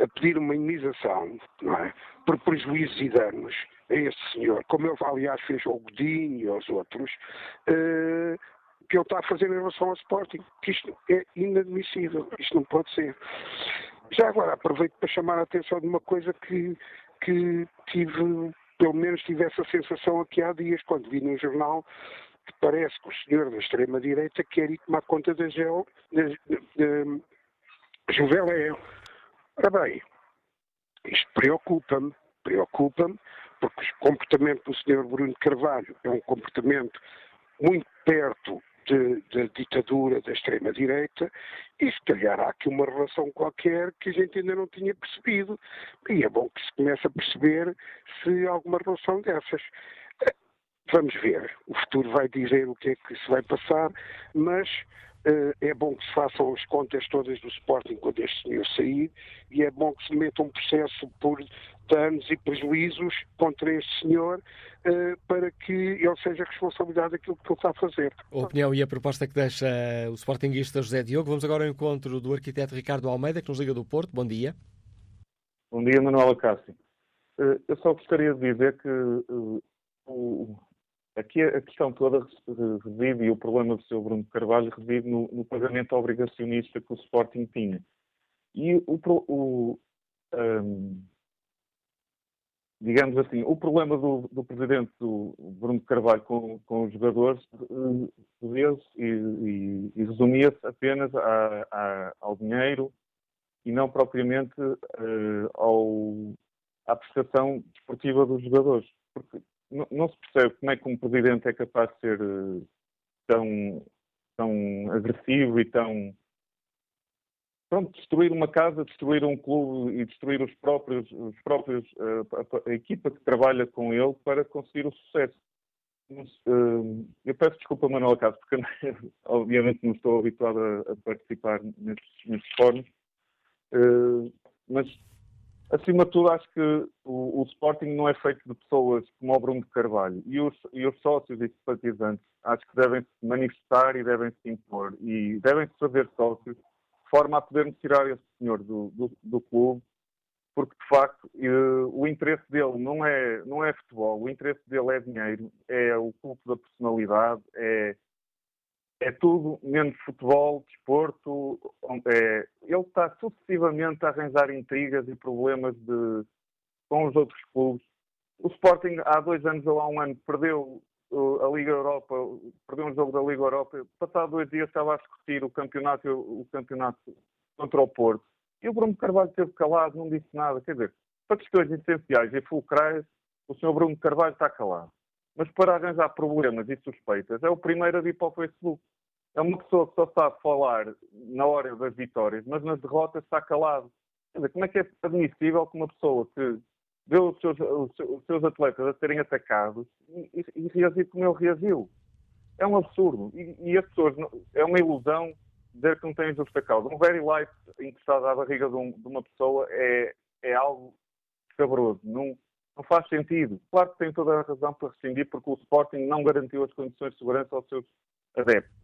I: a pedir uma indenização, não é? Por prejuízos e danos a este senhor, como ele, aliás, fez ao Godinho e aos outros, uh, que ele está a fazer em relação ao Sporting. Isto é inadmissível, isto não pode ser. Já agora aproveito para chamar a atenção de uma coisa que, que tive, pelo menos tive essa sensação aqui há dias, quando vi no jornal que parece que o senhor da extrema-direita quer ir tomar conta da, Geo, da, da. Ora bem, isto preocupa-me, preocupa-me, porque o comportamento do Sr. Bruno Carvalho é um comportamento muito perto da ditadura da extrema-direita e se calhar há aqui uma relação qualquer que a gente ainda não tinha percebido. E é bom que se comece a perceber se há alguma relação dessas. Vamos ver, o futuro vai dizer o que é que se vai passar, mas Uh, é bom que se façam as contas todas do Sporting quando este senhor sair e é bom que se meta um processo por danos e prejuízos contra este senhor uh, para que ele seja responsabilidade daquilo que ele está a fazer.
B: A opinião e a proposta que deixa o Sportingista José Diogo. Vamos agora ao encontro do arquiteto Ricardo Almeida, que nos liga do Porto. Bom dia.
J: Bom dia, Manuela Cássio. Uh, eu só gostaria de dizer que o Aqui a questão toda reside, e o problema do Sr. Bruno Carvalho reside no, no, pagamento obrigacionista que o Sporting tinha. E o, o um, digamos assim, o problema do, do presidente do Bruno Carvalho com, com os jogadores uh, e, e, e resumia-se apenas a, a, ao dinheiro e não propriamente uh, ao, à prestação desportiva dos jogadores. Porque não, se percebe como é que um presidente é capaz de ser uh, tão, tão agressivo e tão. Pronto, destruir uma casa, destruir um clube e destruir os próprios, os próprios a, a, equipa que trabalha com ele para conseguir o sucesso. Uh, eu peço desculpa, Manuel Caso, porque obviamente não estou habituado a, participar nestes, nestes fóruns, mas acima de tudo, acho que o, o, Sporting não é feito de pessoas como o Bruno de Carvalho. E os, e os sócios e simpatizantes acho que devem se manifestar e devem se impor. E devem se fazer sócios forma a podermos tirar esse senhor do, do, do clube, porque de facto uh, o interesse dele não é, não é futebol, o interesse dele é dinheiro, é o culto da personalidade, é é tudo menos futebol, desporto. É, ele está sucessivamente a arranjar intrigas e problemas de, com os outros clubes. O Sporting, há dois anos ou há um ano, perdeu a Liga Europa, perdeu um jogo da Liga Europa. Passado dois dias estava a discutir o campeonato, o campeonato contra o Porto. E o Bruno Carvalho esteve calado, não disse nada. Quer dizer, para questões essenciais e fulcrais, o Sr. Bruno Carvalho está calado mas para arranjar problemas e suspeitas é o primeiro a vir para o Facebook. É uma pessoa que só sabe falar na hora das vitórias, mas nas derrotas está calado. Quer dizer, como é que é admissível que uma pessoa que vê os seus, os seus atletas a serem atacados e, e, e reagir como ele reagiu? É um absurdo. E, e as pessoas, é uma ilusão dizer que não têm justa causa. Um very light encostado à barriga de, um, de uma pessoa é, é algo escabroso. Não, não faz sentido. Claro que tem toda a razão para rescindir, porque o Sporting não garantiu as condições de segurança aos seus adeptos.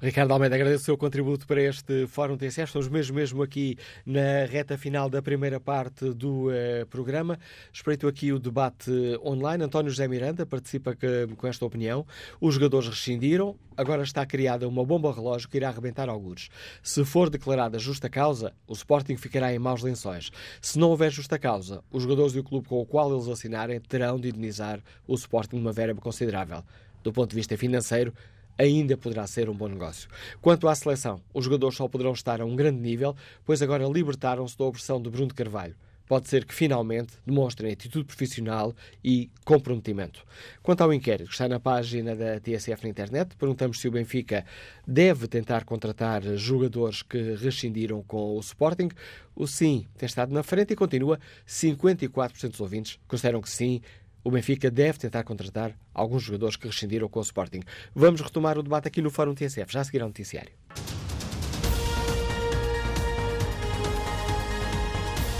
B: Ricardo Almeida, agradeço o seu contributo para este Fórum TCF. Estamos mesmo, mesmo aqui na reta final da primeira parte do uh, programa. Espreito aqui o debate online. António José Miranda participa que, com esta opinião. Os jogadores rescindiram, agora está criada uma bomba relógio que irá arrebentar alguns. Se for declarada justa causa, o Sporting ficará em maus lençóis. Se não houver justa causa, os jogadores e o clube com o qual eles assinarem terão de indenizar o Sporting uma verba considerável. Do ponto de vista financeiro, ainda poderá ser um bom negócio. Quanto à seleção, os jogadores só poderão estar a um grande nível, pois agora libertaram-se da opressão de Bruno de Carvalho. Pode ser que finalmente demonstrem atitude profissional e comprometimento. Quanto ao inquérito que está na página da TSF na internet, perguntamos se o Benfica deve tentar contratar jogadores que rescindiram com o Sporting. O sim tem estado na frente e continua. 54% dos ouvintes consideram que sim, o Benfica deve tentar contratar alguns jogadores que rescindiram com o Sporting. Vamos retomar o debate aqui no Fórum TSF, já a seguir ao noticiário.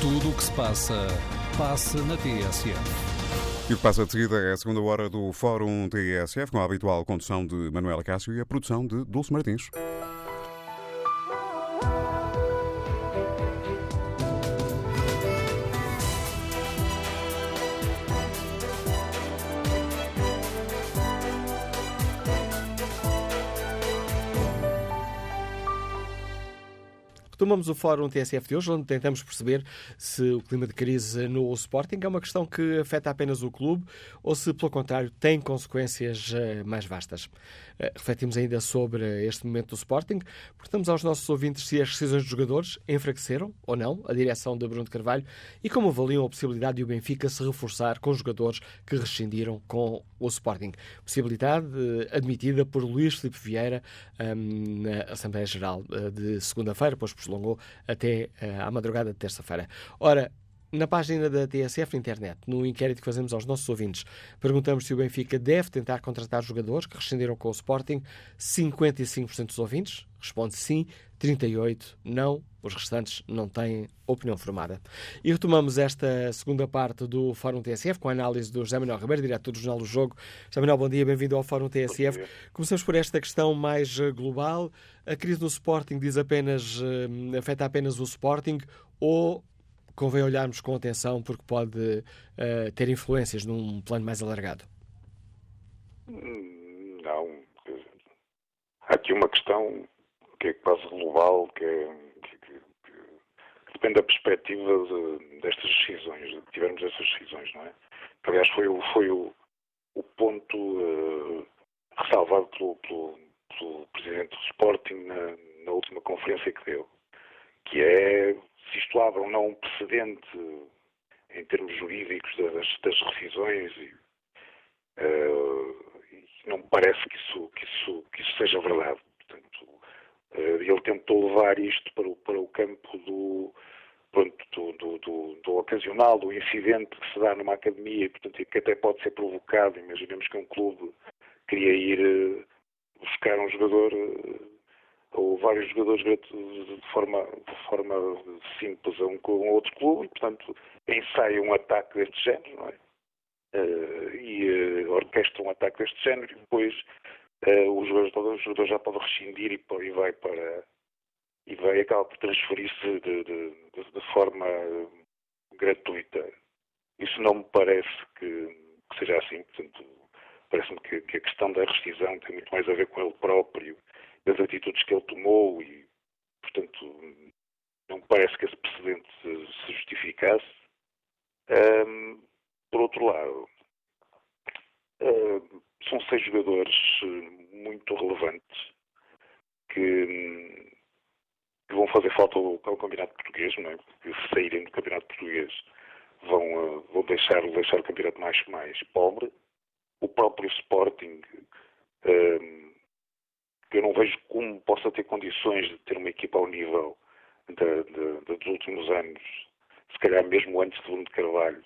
A: Tudo o que se passa, passa na TSF.
K: E o que passa de seguida é a segunda hora do Fórum TSF, com a habitual condução de Manuela Cássio e a produção de Dulce Martins.
B: Retomamos o Fórum TSF de hoje, onde tentamos perceber se o clima de crise no Sporting é uma questão que afeta apenas o clube ou se, pelo contrário, tem consequências eh, mais vastas. Eh, refletimos ainda sobre este momento do Sporting. Perguntamos aos nossos ouvintes se as decisões dos jogadores enfraqueceram ou não a direção de Bruno de Carvalho e como avaliam a possibilidade de o Benfica se reforçar com jogadores que rescindiram com o Sporting. Possibilidade eh, admitida por Luís Filipe Vieira um, na Assembleia Geral de segunda-feira, depois prolongou até uh, à madrugada de terça-feira. Ora, Na página da TSF na internet, no inquérito que fazemos aos nossos ouvintes, perguntamos se o Benfica deve tentar contratar jogadores que rescindiram com o Sporting. 55% dos ouvintes responde sim, 38% não. Os restantes não têm opinião formada. E retomamos esta segunda parte do Fórum TSF com a análise do José Manuel Ribeiro, diretor do Jornal do Jogo. José Manuel, bom dia, bem-vindo ao Fórum TSF. Começamos por esta questão mais eh, global. A crise no Sporting diz apenas, eh, afeta apenas o Sporting ou convém olharmos com atenção porque pode uh, ter influências num plano mais alargado?
L: Não. Há aqui uma questão que é quase global, que, é, que, que, que depende da perspectiva de, destas decisões, de tivermos essas decisões, não é? Aliás, foi, foi o, o ponto uh, ressalvado pelo, pelo, pelo, Presidente do Sporting na, na última conferência que deu, que é se isto abre ou não um precedente em termos jurídicos das, das rescisões e, uh, e, não me parece que isso, que isso, que isso seja verdade. Portanto, uh, ele tentou levar isto para o, para o campo do, pronto, do, do, do, do, ocasional, do incidente que se dá numa academia e portanto, que até pode ser provocado. Imaginemos que um clube queria ir uh, buscar um jogador ou vários jogadores de forma, de forma simples a um, a um outro clube, e, portanto, ensaia um ataque deste género, não é? Uh, e uh, orquestra um ataque deste género, e depois uh, o, jogador, o jogador já pode rescindir e, e vai para. e vai acaba por transferir-se de, de, de, de, forma gratuita. Isso não me parece que, que seja assim, portanto, parece-me que, que a questão da rescisão tem muito mais a ver com ele próprio das atitudes que ele tomou e, portanto, não parece que esse precedente se justificasse. Um, por outro lado, um, são seis jogadores muito relevantes que, que vão fazer falta ao, campeonato português, não é? Porque se saírem do campeonato português vão, uh, vão deixar, deixar o campeonato mais, mais pobre. O próprio Sporting um, eu não vejo como possa ter condições de ter uma equipa ao nível de, de, de, dos últimos anos, se calhar mesmo antes de Bruno de Carvalho,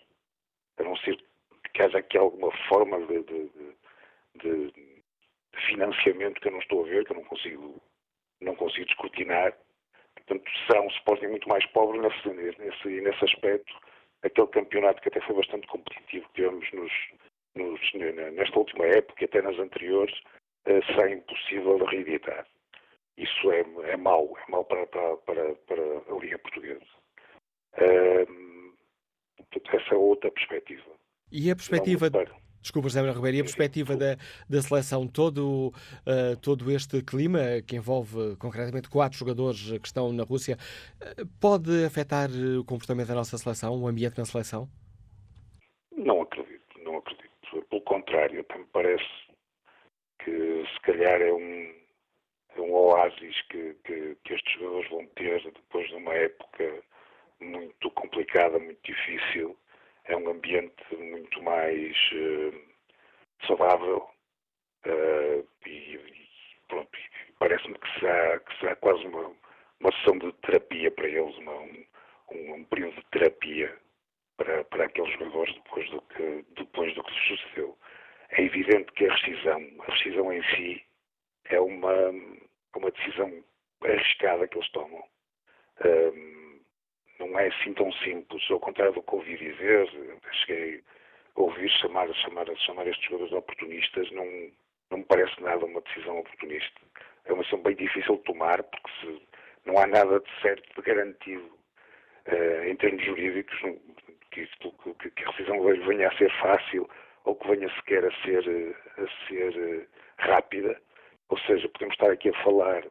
L: a não ser que haja aqui alguma forma de, financiamento que eu não estou a ver, que eu não consigo, não consigo descortinar. Portanto, será um Sporting muito mais pobre nesse, nesse, nesse aspecto. Aquele campeonato que até foi bastante competitivo que tivemos nos, nos, nesta última época e até nas anteriores, eh, será impossível de reeditar. Isso é, é mau, é mau para, para, para, para a Liga Portuguesa. essa é outra perspectiva.
B: E a perspectiva. Desculpa, José Manuel Ribeiro, e a perspectiva da, da seleção, todo, uh, todo este clima que envolve concretamente quatro jogadores que estão na Rússia, uh, pode afetar o comportamento da nossa seleção, o ambiente na seleção?
L: Não acredito, não acredito. Pelo contrário, até me parece que se calhar é um, é um oásis que, que, que estes jogadores vão ter depois de uma época muito complicada, muito difícil. É um ambiente muito mais uh, saudável uh, e, e, pronto, parece-me que será, que será quase uma, uma sessão de terapia para eles, uma, um, um, período de terapia para, para aqueles jogadores depois do que, depois do que se sucedeu. É evidente que a rescisão, a rescisão em si, é uma, uma decisão arriscada que eles tomam. Um, não é assim tão simples. Ao contrário do que ouvi dizer, cheguei a ouvir chamar, chamar, chamar estes jogadores oportunistas, não, não me parece nada uma decisão oportunista. É uma decisão bem difícil de tomar, porque se, não há nada de certo, de garantido, uh, em termos jurídicos, que, que, que a rescisão venha a ser fácil ou que venha sequer a ser, a ser rápida. Ou seja, podemos estar aqui a falar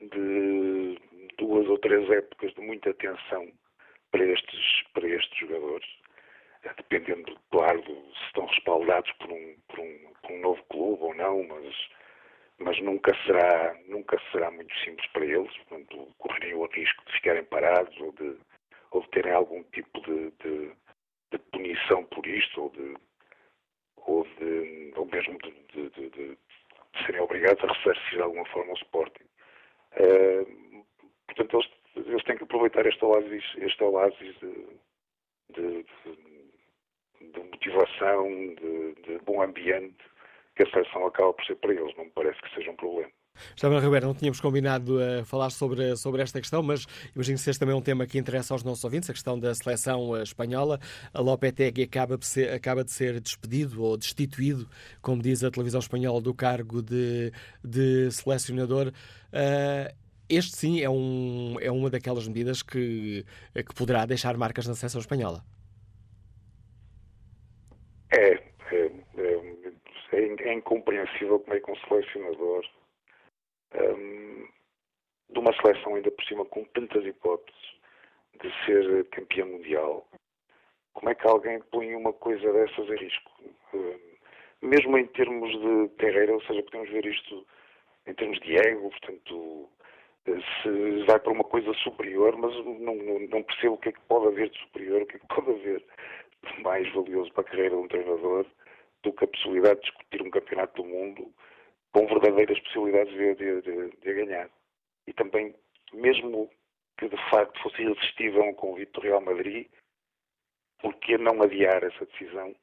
L: de duas ou três épocas de muita atenção para estes, para estes jogadores, eh, dependendo, claro, se estão respaldados por um, por um, por um novo clube ou não, mas, mas nunca, será, nunca será muito simples para eles, portanto, correriam o risco de ficarem parados ou de, ou de terem algum tipo de, de, de punição por isto, ou de, ou, de, eh, ou mesmo de, de, de, serem obrigados a ressarcir de alguma forma o Sporting. Uh, portanto, eles, eles, têm que aproveitar este oásis, este oásis de, motivação, de, bom ambiente que a seleção acaba por ser para eles. Não me parece que seja um problema.
B: Estava Ribeiro, não tínhamos combinado a falar sobre, sobre esta questão, mas imagino que seja também um tema que interessa aos nossos ouvintes, a questão da seleção eh, espanhola. A Lopetegui acaba acaba de ser despedido ou destituído, como diz a televisão espanhola, do cargo de, de selecionador. Uh, este sim é, um, é uma daquelas medidas que, que poderá deixar marcas na seleção espanhola.
L: É, é, é, é incompreensível como é que um selecionador um, de uma seleção ainda por cima com tantas hipóteses de ser campeã mundial, como é que alguém põe uma coisa dessas a risco? Mesmo em termos de carreira, ou seja, podemos ver isto em termos de ego, portanto, se vai para uma coisa superior, mas não, não, não, percebo o que é que pode haver de superior, o que é que pode haver de mais valioso para a carreira de um treinador do que a possibilidade de discutir um campeonato do mundo com verdadeiras possibilidades de, de, de, de ganhar. E também, mesmo que de facto fosse irresistível um convite do Real Madrid, por que não adiar essa decisão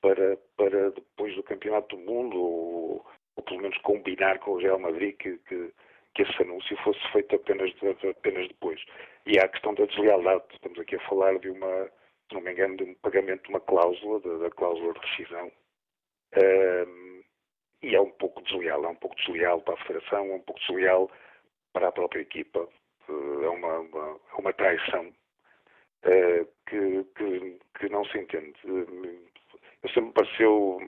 L: para, para depois do Campeonato do Mundo, ou, ou pelo menos combinar com o Real Madrid que, que, que esse anúncio fosse feito apenas, apenas depois. E há a questão da deslealdade. Estamos aqui a falar de uma, se não me engano, de um pagamento de uma cláusula, da cláusula de rescisão. Um, e é um pouco desleal, é um pouco desleal para a Federação, é um pouco desleal para a própria equipa, eh, é uma, uma, é uma traição é, que, que, que, não se entende. Eh, eu sempre me pareceu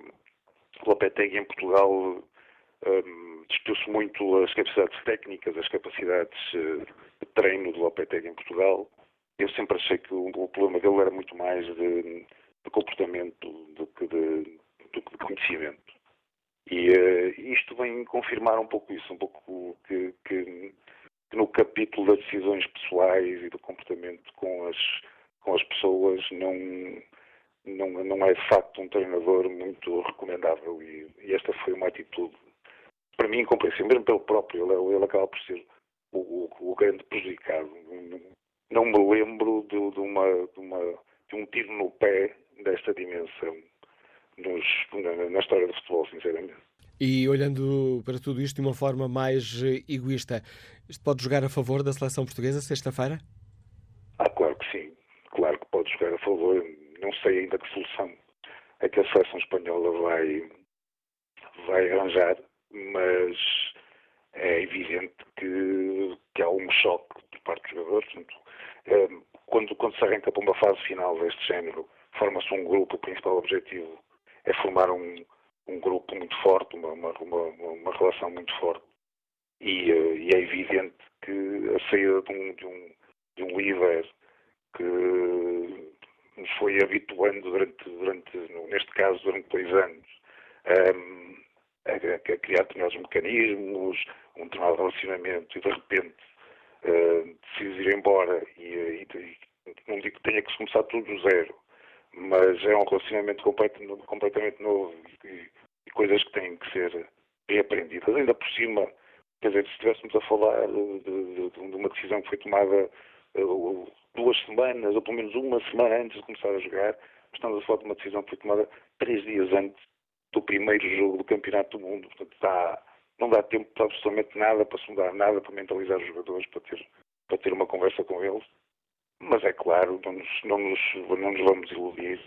L: Lopetegui em Portugal um, ehm, despiu-se muito as capacidades técnicas, as capacidades de treino de Lopetegui em Portugal. Eu sempre achei que o, o problema dele era muito mais de, de comportamento do que de, do que de conhecimento. E uh, isto vem confirmar um pouco isso, um pouco que, que, que, no capítulo das decisões pessoais e do comportamento com as, com as pessoas não, não, não é de facto um treinador muito recomendável e, e esta foi uma atitude para mim incompreensível, mesmo pelo próprio, ele, ele acaba por ser o, o, o grande prejudicado. Não me lembro de, de, uma, de, uma, de um tiro no pé desta dimensão nos, na, história do futebol, sinceramente.
B: E olhando para tudo isto de uma forma mais eh, egoísta, isto pode jogar a favor da seleção portuguesa sexta-feira?
L: Ah, claro que sim. Claro que pode jogar a favor. Não sei ainda que solução é que a seleção espanhola vai, vai arranjar, mas é evidente que, que há um choque por parte dos jogadores. Portanto, é, quando, quando se arranca para uma fase final deste género, forma-se um grupo, o principal objetivo é formar um, um grupo muito forte, uma, uma, uma, uma relação muito forte. E, uh, e, é evidente que a saída de um, de um, de um líder que nos foi habituando durante, durante neste caso, durante dois anos, um, a, a, criar determinados mecanismos, um determinado relacionamento e de repente uh, decidir ir embora e, e, e, não digo que tenha que começar tudo do zero, mas é um relacionamento completamente, novo e, e, coisas que têm que ser reaprendidas. Ainda por cima, quer dizer, se estivéssemos a falar de, de, de uma decisão que foi tomada uh, duas semanas, ou pelo menos uma semana antes de começar a jogar, estamos a falar de uma decisão que foi tomada três dias antes do primeiro jogo do Campeonato do Mundo. Portanto, dá, não dá tempo para absolutamente nada, para sondar nada, para mentalizar os jogadores, para ter, para ter uma conversa com eles. Mas é claro, não nos, não nos, não nos vamos iludir.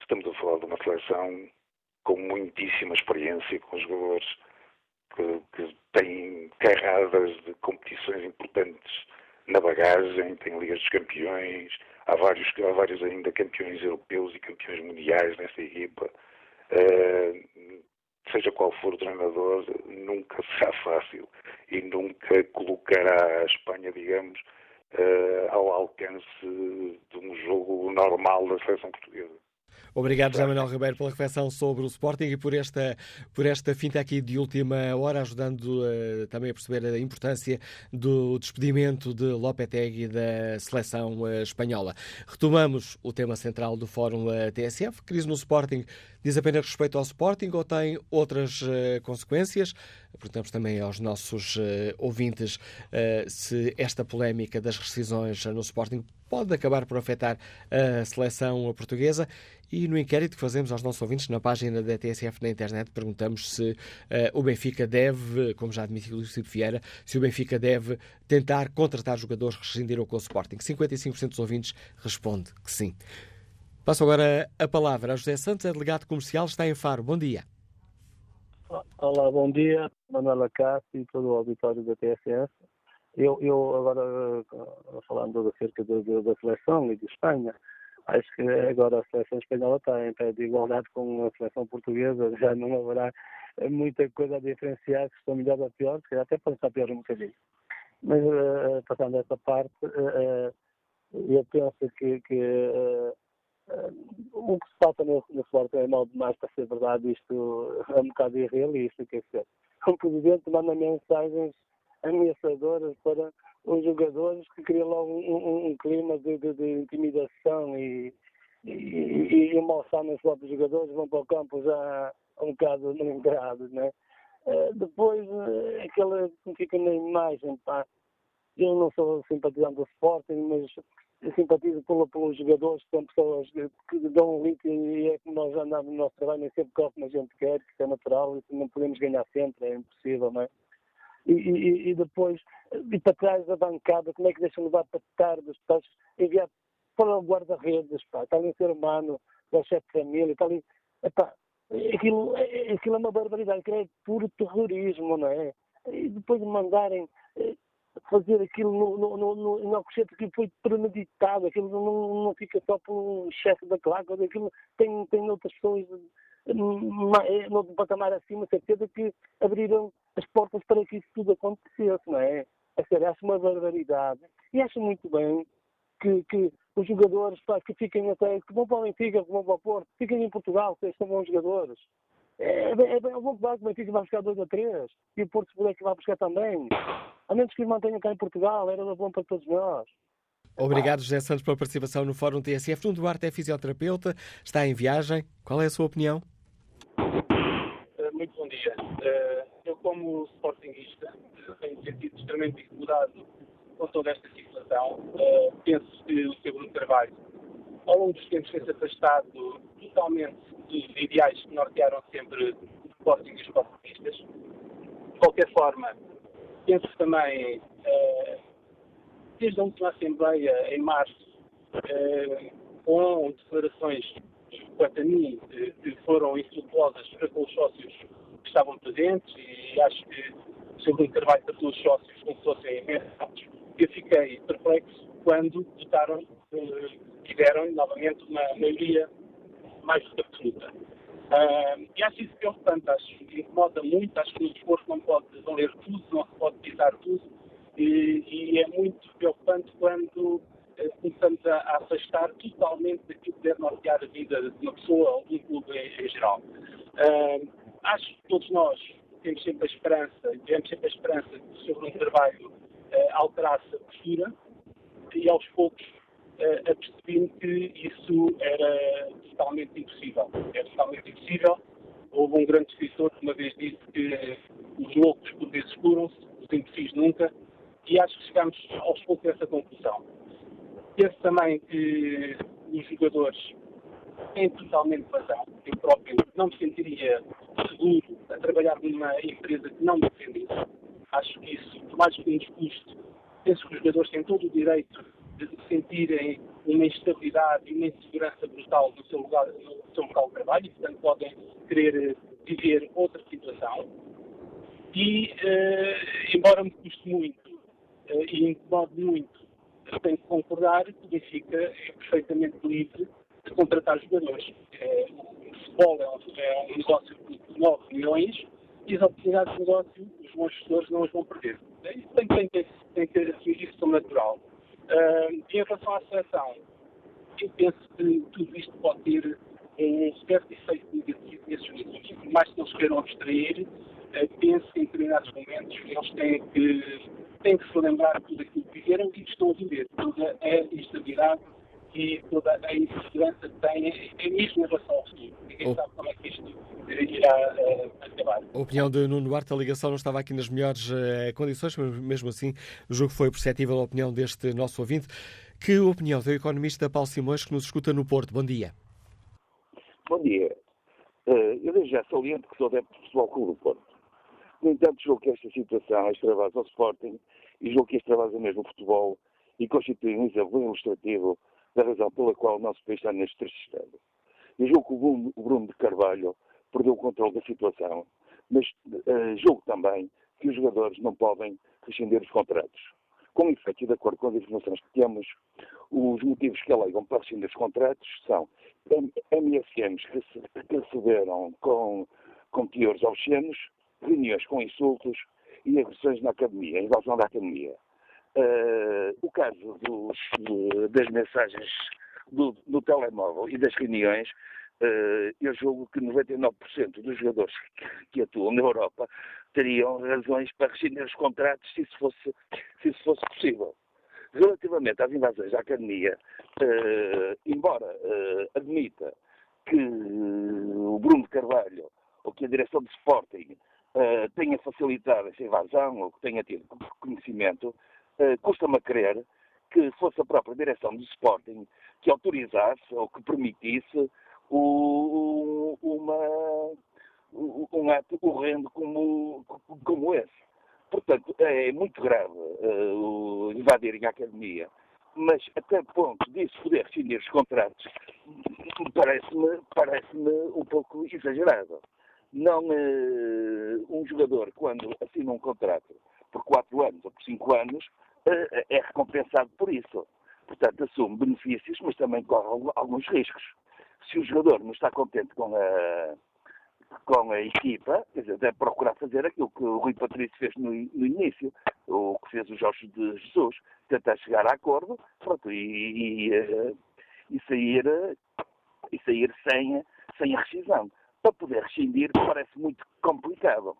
L: Estamos a falar de uma seleção com muitíssima experiência, com jogadores que, que têm carradas de competições importantes na bagagem, têm Ligas dos Campeões, há vários, há vários ainda campeões europeus e campeões mundiais nessa equipa. Uh, seja qual for o treinador, nunca será fácil e nunca colocará a Espanha, digamos, uh, ao alcance de um jogo normal da seleção portuguesa.
B: Obrigado, José Manuel Ribeiro, pela reflexão sobre o Sporting e por esta, por esta finta aqui de última hora, ajudando uh, também a perceber a importância do despedimento de Lopetegui da seleção uh, espanhola. Retomamos o tema central do Fórum uh, TSF. Crise no Sporting diz apenas respeito ao Sporting ou tem outras consequências? Perguntamos também aos nossos uh, ouvintes uh, se esta polémica das rescisões no Sporting pode acabar por afetar a seleção portuguesa. E no inquérito que fazemos aos nossos ouvintes na página da TSF na internet, perguntamos se uh, o Benfica deve, como já admitiu o Lucido Vieira, se o Benfica deve tentar contratar jogadores que rescindiram com o Sporting. 55% dos ouvintes responde que sim. Passo agora a palavra a José Santos, é delegado comercial, está em Faro. Bom dia.
M: Olá, bom dia, Manuela Cássio e todo o auditório da TSF. Eu, eu agora, falando acerca da, da seleção e de Espanha, acho que agora a seleção espanhola está em pé de igualdade com a seleção portuguesa, já não haverá muita coisa a diferenciar, se estão melhor ou pior, se até pode estar pior um bocadinho. Mas, uh, passando essa parte, uh, eu penso que, que o que se falta no, no é mal demais para ser verdade, isto é um bocado irrealista, quer dizer, o Presidente manda mensagens ameaçadoras para os jogadores que criam logo um, um, um clima de, de, de, intimidação e, e, e, e mal nos próprios jogadores, vão para o campo já um bocado lembrados, né? Uh, depois, uh, aquela que fica na imagem, pá, eu não sou simpatizante do Sporting, mas eu simpatizo pelo, pelos jogadores, que são pessoas que, dão um litro e é como nós andamos no nosso trabalho, nem sempre corre como a gente quer, que é natural, isso não podemos ganhar sempre, é impossível, não é? E, e, e depois, e para trás da bancada, como é que deixam levar para tarde, estás enviado para o guarda-redes, pá, está ali um ser humano, é o chefe de família, está ali, epá, aquilo, aquilo é uma barbaridade, aquilo é puro terrorismo, não é? E depois mandarem eh, fazer aquilo no, no, no, no, Alcochete, aquilo foi premeditado, aquilo não, não fica só por um chefe da claque, aquilo tem, tem outras pessoas é, no patamar acima, certeza que abriram as portas para que isso tudo acontecesse, não é? A sério, acho uma barbaridade. E acho muito bem que, que os jogadores pá, que fiquem até, que vão para o Benfica, que vão para o Porto, fiquem em Portugal, que são bons jogadores. É, é, é, é bom que o Benfica vai buscar 2 a 3 e o Porto se puder que vai buscar também. A menos que os mantenham cá em Portugal, era bom para todos nós.
B: Obrigado, José Santos, pela participação no Fórum TSF. Nuno Duarte é fisioterapeuta, está em viagem. Qual é a sua opinião?
N: Eh, muito bom dia. Eh, eu, como sportinguista, tenho sentido extremamente incomodado com toda esta situação. Eh, penso que o Sr. Bruno Carvalho, ao longo dos tempos, tem-se afastado totalmente dos ideais que nortearam sempre o Sporting e os sportinguistas. De qualquer forma, penso também, desde a última Assembleia, em março, com declarações quanto a mim, que foram infrutuosas para com os sócios que estavam presentes e acho que o Sr. Bruno Carvalho tratou os sócios como se fossem. Eu fiquei perplexo quando votaram eh, deram novamente uma maioria mais absoluta. Uh, e acho isso preocupante, acho que incomoda muito, acho que no desporto não pode valer tudo, não se pode pisar tudo, e, e é muito preocupante quando eh, começamos a, a, afastar totalmente daquilo que deve nortear a vida de uma pessoa ou de um clube em, em geral. Uh, acho que todos nós temos sempre a esperança, tivemos sempre a esperança que sobre um trabalho uh, alterasse a postura e aos poucos uh, apercebi-me que isso era totalmente impossível. Era totalmente impossível. Houve um grande escritor que uma vez disse que os loucos por vezes curam-se, os imbecis nunca, e acho que chegamos aos poucos a essa conclusão. Penso também que os jogadores têm totalmente razão. Eu próprio não me sentiria seguro a trabalhar numa empresa que não me defendesse. Acho que isso, por mais que nos custe, penso que os jogadores têm todo o direito de sentirem uma instabilidade e uma insegurança brutal no seu, lugar, no seu local de trabalho e, portanto, podem querer viver outra situação. E, uh, embora me custe muito uh, e incomode muito tenho que concordar que o Benfica é perfeitamente livre de contratar jogadores. É, o futebol é um, é um, negócio de 9 milhões e as oportunidades de negócio, os bons gestores não as vão perder. Isso tem, tem, tem, tem que assumir isso como natural. Uh, em relação à seleção, eu penso que tudo isto pode ter um certo efeito negativo nesses jogadores. Por mais que eles queiram abstrair, uh, penso que em determinados momentos eles têm que têm que se lembrar de tudo aquilo que viveram e que estão a viver. Toda a instabilidade e toda a insegurança que têm, é mesmo em relação ao futuro. Ninguém oh. sabe como é que isto irá uh, trabalho.
B: A opinião de Nuno Duarte, a ligação não estava aqui nas melhores uh, condições, mas mesmo assim, o jogo foi perceptível a opinião deste nosso ouvinte. Que opinião do economista Paulo Simões, que nos escuta no Porto? Bom dia.
O: Bom dia. Uh, eu desde já saliento que sou adepto do Futebol Clube do Porto. No entanto, julgo que esta situação extravasa ao Sporting e julgo que extravasa mesmo o futebol e constitui um exemplo ilustrativo da razão pela qual o nosso país está neste triste estado. Eu julgo que o Bruno, de Carvalho perdeu o controle da situação, mas uh, julgo também que os jogadores não podem rescindir os contratos. Com efeito e de acordo com as informações que temos, os motivos que alegam para rescindir os contratos são MSMs que receberam com, com teores obscenos, reuniões com insultos e agressões na academia, invasão da academia. Uh, o caso dos, das mensagens do, do, telemóvel e das reuniões, uh, eu julgo que 99% dos jogadores que, atuam na Europa teriam razões para rescindir os contratos se isso fosse, se isso fosse possível. Relativamente às invasões à academia, uh, embora admita que o Bruno Carvalho ou que a direção de Sporting tenha facilitado essa invasão ou que tenha tido conhecimento, uh, custa-me a crer que fosse a própria direção do Sporting que autorizasse ou que permitisse o, uma, um ato horrendo como, como esse. Portanto, é muito grave uh, invadirem a academia, mas até ponto disso poder rescindir os contratos parece-me parece um pouco exagerado não uh, um jogador, quando assina um contrato por 4 anos ou por 5 anos, uh, é recompensado por isso. Portanto, assume benefícios, mas também corre alguns riscos. Se o jogador não está contente com a, com a equipa, quer dizer, deve procurar fazer aquilo que o Rui Patrício fez no, no início, o que fez o Jorge de Jesus, tentar chegar a acordo pronto, e, e, eh, e sair, e sair sem, sem a rescisão para poder rescindir parece muito complicado.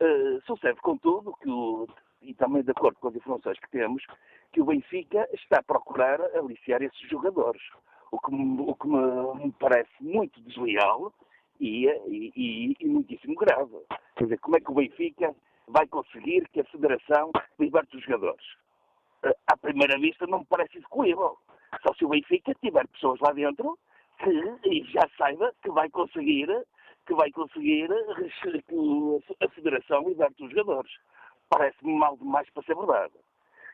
O: Uh, sucede, contudo, que o, e também de acordo com as informações que temos, que o Benfica está a procurar aliciar esses jogadores, o que, o que me, parece muito desleal e, e, e, muitíssimo grave. Quer dizer, como é que o Benfica vai conseguir que a Federação liberte os jogadores? Uh, à primeira vista não me parece execuível. Só se o Benfica tiver pessoas lá dentro que já saiba que vai conseguir que vai conseguir a Federação liberte os jogadores. Parece-me mal demais para ser verdade.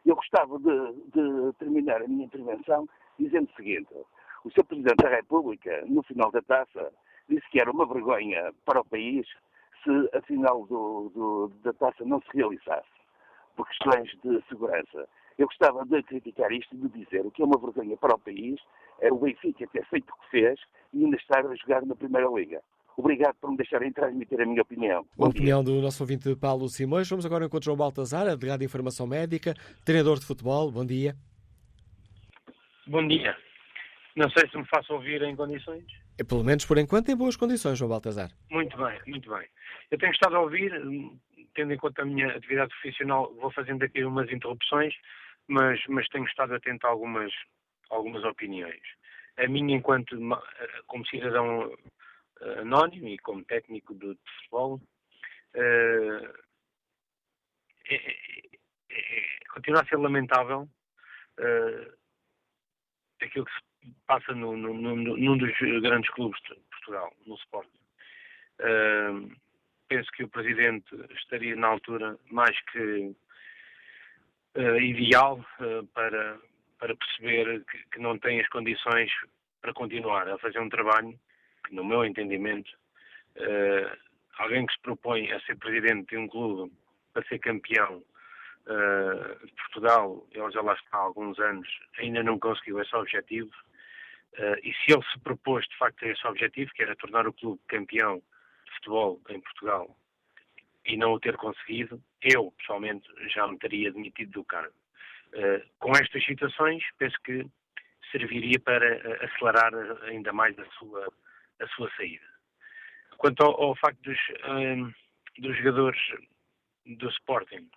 O: Eu gostava de, de, terminar a minha intervenção dizendo o seguinte: o Sr. Presidente da República, no final da taça, disse que era uma vergonha para o país se a final do, do, da taça não se realizasse, por questões de segurança. Eu gostava de criticar isto e de dizer o que é uma vergonha para o país é o Benfica ter feito o que fez e ainda estar a jogar na Primeira Liga. Obrigado por me deixarem transmitir a minha opinião.
B: Bom a opinião dia. do nosso ouvinte Paulo Simões. Vamos agora encontrar o Baltazar, advogado de informação médica, treinador de futebol. Bom dia.
P: Bom dia. Não sei se me faço ouvir em condições.
B: É, pelo menos por enquanto em boas condições, João Baltazar.
P: Muito bem, muito bem. Eu tenho estado a ouvir, tendo em conta a minha atividade profissional, vou fazendo aqui umas interrupções, mas, mas tenho estado atento a algumas, algumas opiniões. A minha, enquanto como cidadão uh, anónimo e como técnico de futebol, uh, é, é, continua a ser lamentável uh, aquilo que se passa no, no, no, num dos grandes clubes de Portugal, no Sporting. Uh, penso que o Presidente estaria na altura mais que uh, ideal uh, para, para perceber que, que, não tem as condições para continuar a fazer um trabalho que, no meu entendimento, uh, alguém que se propõe a ser presidente de um clube para ser campeão uh, de Portugal, ele já lá está há alguns anos, ainda não conseguiu esse objetivo. Uh, e se ele se propôs de facto a esse objetivo, que era tornar o clube campeão de futebol em Portugal, e não o ter conseguido, eu pessoalmente já me teria demitido do cargo. Uh, com estas situações, penso que serviria para acelerar ainda mais a sua a sua saída. Quanto ao, ao facto dos, um, dos jogadores do Sporting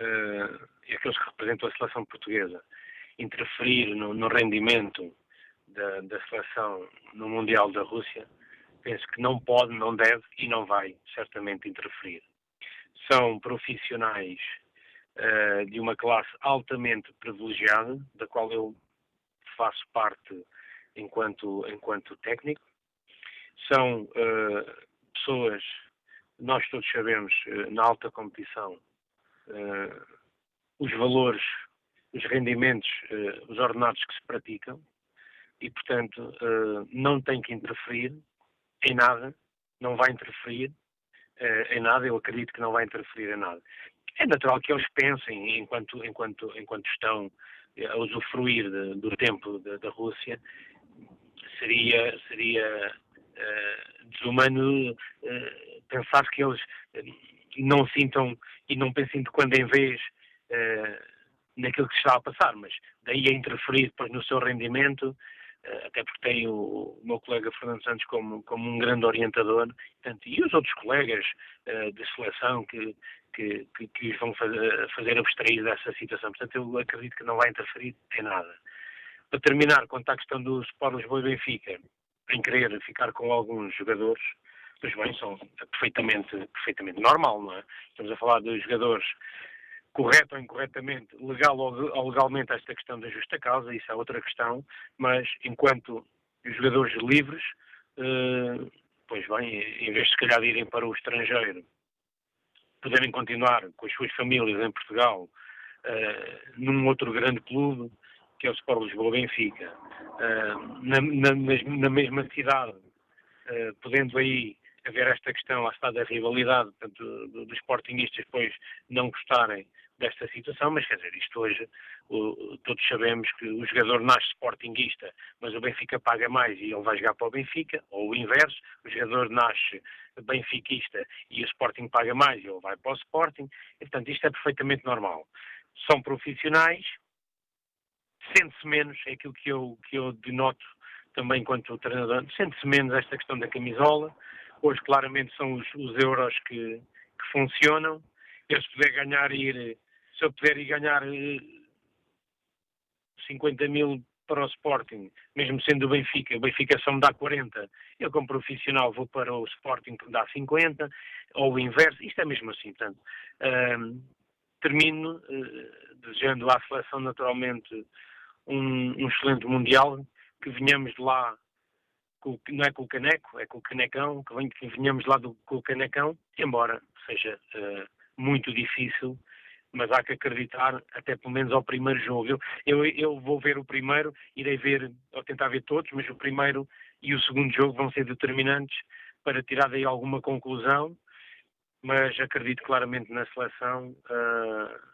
P: uh, aqueles que representam a seleção portuguesa interferir no, no rendimento da, da, seleção no Mundial da Rússia, penso que não pode, não deve e não vai certamente interferir. São profissionais uh, de uma classe altamente privilegiada, da qual eu faço parte enquanto, enquanto técnico. São uh, pessoas, nós todos sabemos, uh, na alta competição, os valores, os rendimentos, os ordenados que se praticam e, portanto, não tem que interferir em nada, não vai interferir em nada, eu acredito que não vai interferir em nada. É natural que eles pensem, enquanto, enquanto, enquanto estão a usufruir de, do tempo da, Rússia, seria, seria uh, desumano uh, pensar que eles uh, não sintam e não pensem de quando em vez naquilo que se está a passar, mas daí a interferir no seu rendimento, até porque tenho o meu colega Fernando Santos como, como um grande orientador, portanto, e os outros colegas de seleção que, que, que, que os vão fazer, fazer abstrair dessa situação. Portanto, eu acredito que não vai interferir em nada. Para terminar, quanto à questão do Sport Lisboa e Benfica, em querer ficar com alguns jogadores, pois bem, são perfeitamente, perfeitamente normal, não é? Estamos a falar de jogadores correto ou incorretamente, legal ou legalmente esta questão da justa causa, isso é outra questão, mas enquanto os jogadores livres, eh, pois bem, em vez de se calhar de irem para o estrangeiro poderem continuar com as suas famílias em Portugal uh, num outro grande clube, que é o Sport Lisboa Benfica, uh, na, na, na, mesma cidade, uh, podendo aí haver esta questão, lá está, da rivalidade, portanto, dos sportingistas depois não gostarem desta situação, mas quer dizer, isto hoje o, todos sabemos que o jogador nasce sportinguista, mas o Benfica paga mais e ele vai jogar para o Benfica, ou o inverso, o jogador nasce benfiquista e o Sporting paga mais e ele vai para o Sporting, e, portanto isto é perfeitamente normal. São profissionais, sente-se menos, é aquilo que eu, que eu denoto também enquanto treinador, sente-se menos esta questão da camisola, hoje claramente são os, os euros que, que funcionam, eu se puder ganhar ir se eu puder ir ganhar 50 eh, mil para o Sporting, mesmo sendo o Benfica, o Benfica só me dá 40, eu como profissional vou para o Sporting que me dá 50, ou o inverso, isto é mesmo assim, portanto, uh, termino uh, desejando à seleção naturalmente um, um, excelente Mundial, que venhamos de lá, com, não é com o caneco, é com o canecão, que, vem, que venhamos lá do, com o canecão, embora seja uh, muito difícil, mas há que acreditar até pelo menos ao primeiro jogo. Eu, eu, eu, vou ver o primeiro, irei ver, ou tentar ver todos, mas o primeiro e o segundo jogo vão ser determinantes para tirar daí alguma conclusão, mas acredito claramente na seleção uh,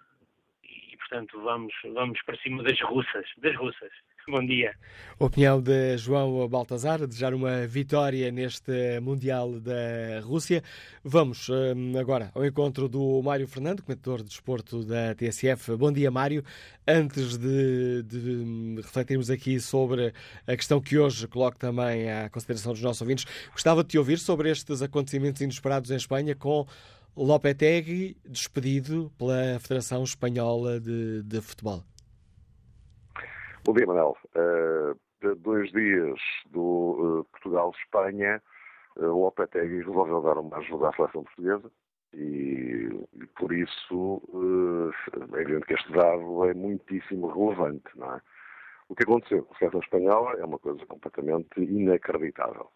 P: e, portanto, vamos, vamos para cima das russas, das russas. Bom dia.
B: Opinião de João Baltazar, desejar uma vitória neste Mundial da Rússia. Vamos hum, agora ao encontro do Mário Fernando, comentador de desporto da TSF. Bom dia, Mário. Antes de, de, refletirmos aqui sobre a questão que hoje coloco também à consideração dos nossos ouvintes, gostava de te ouvir sobre estes acontecimentos inesperados em Espanha com Lopetegui despedido pela Federação Espanhola de, de Futebol.
Q: Bom dia, Manel. Uh, dois dias do uh, Portugal-Espanha, uh, Lopetegui resolveu dar uma ajuda à seleção portuguesa e, e por isso uh, é evidente que este dado é muitíssimo relevante, não é? O que aconteceu com a seleção espanhola é uma coisa completamente inacreditável.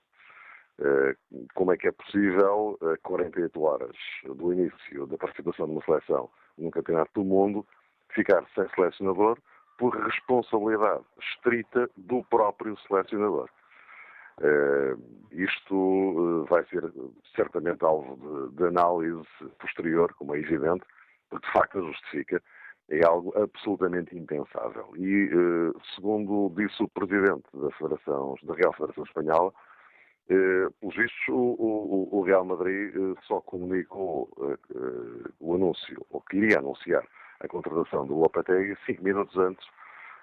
Q: Como é que é possível, 48 horas do início da participação de uma seleção num campeonato do mundo, ficar sem selecionador por responsabilidade estrita do próprio selecionador. Uh, isto vai ser certamente alvo de, de, análise posterior, como é evidente, porque de facto a justifica, é algo absolutamente impensável. E, segundo disse o presidente da, Federação, da Real Federação Espanhola, pelos vistos, o, o, o Real Madrid só comunicou o anúncio, ou que iria anunciar, a contratação do Lopetegui cinco minutos antes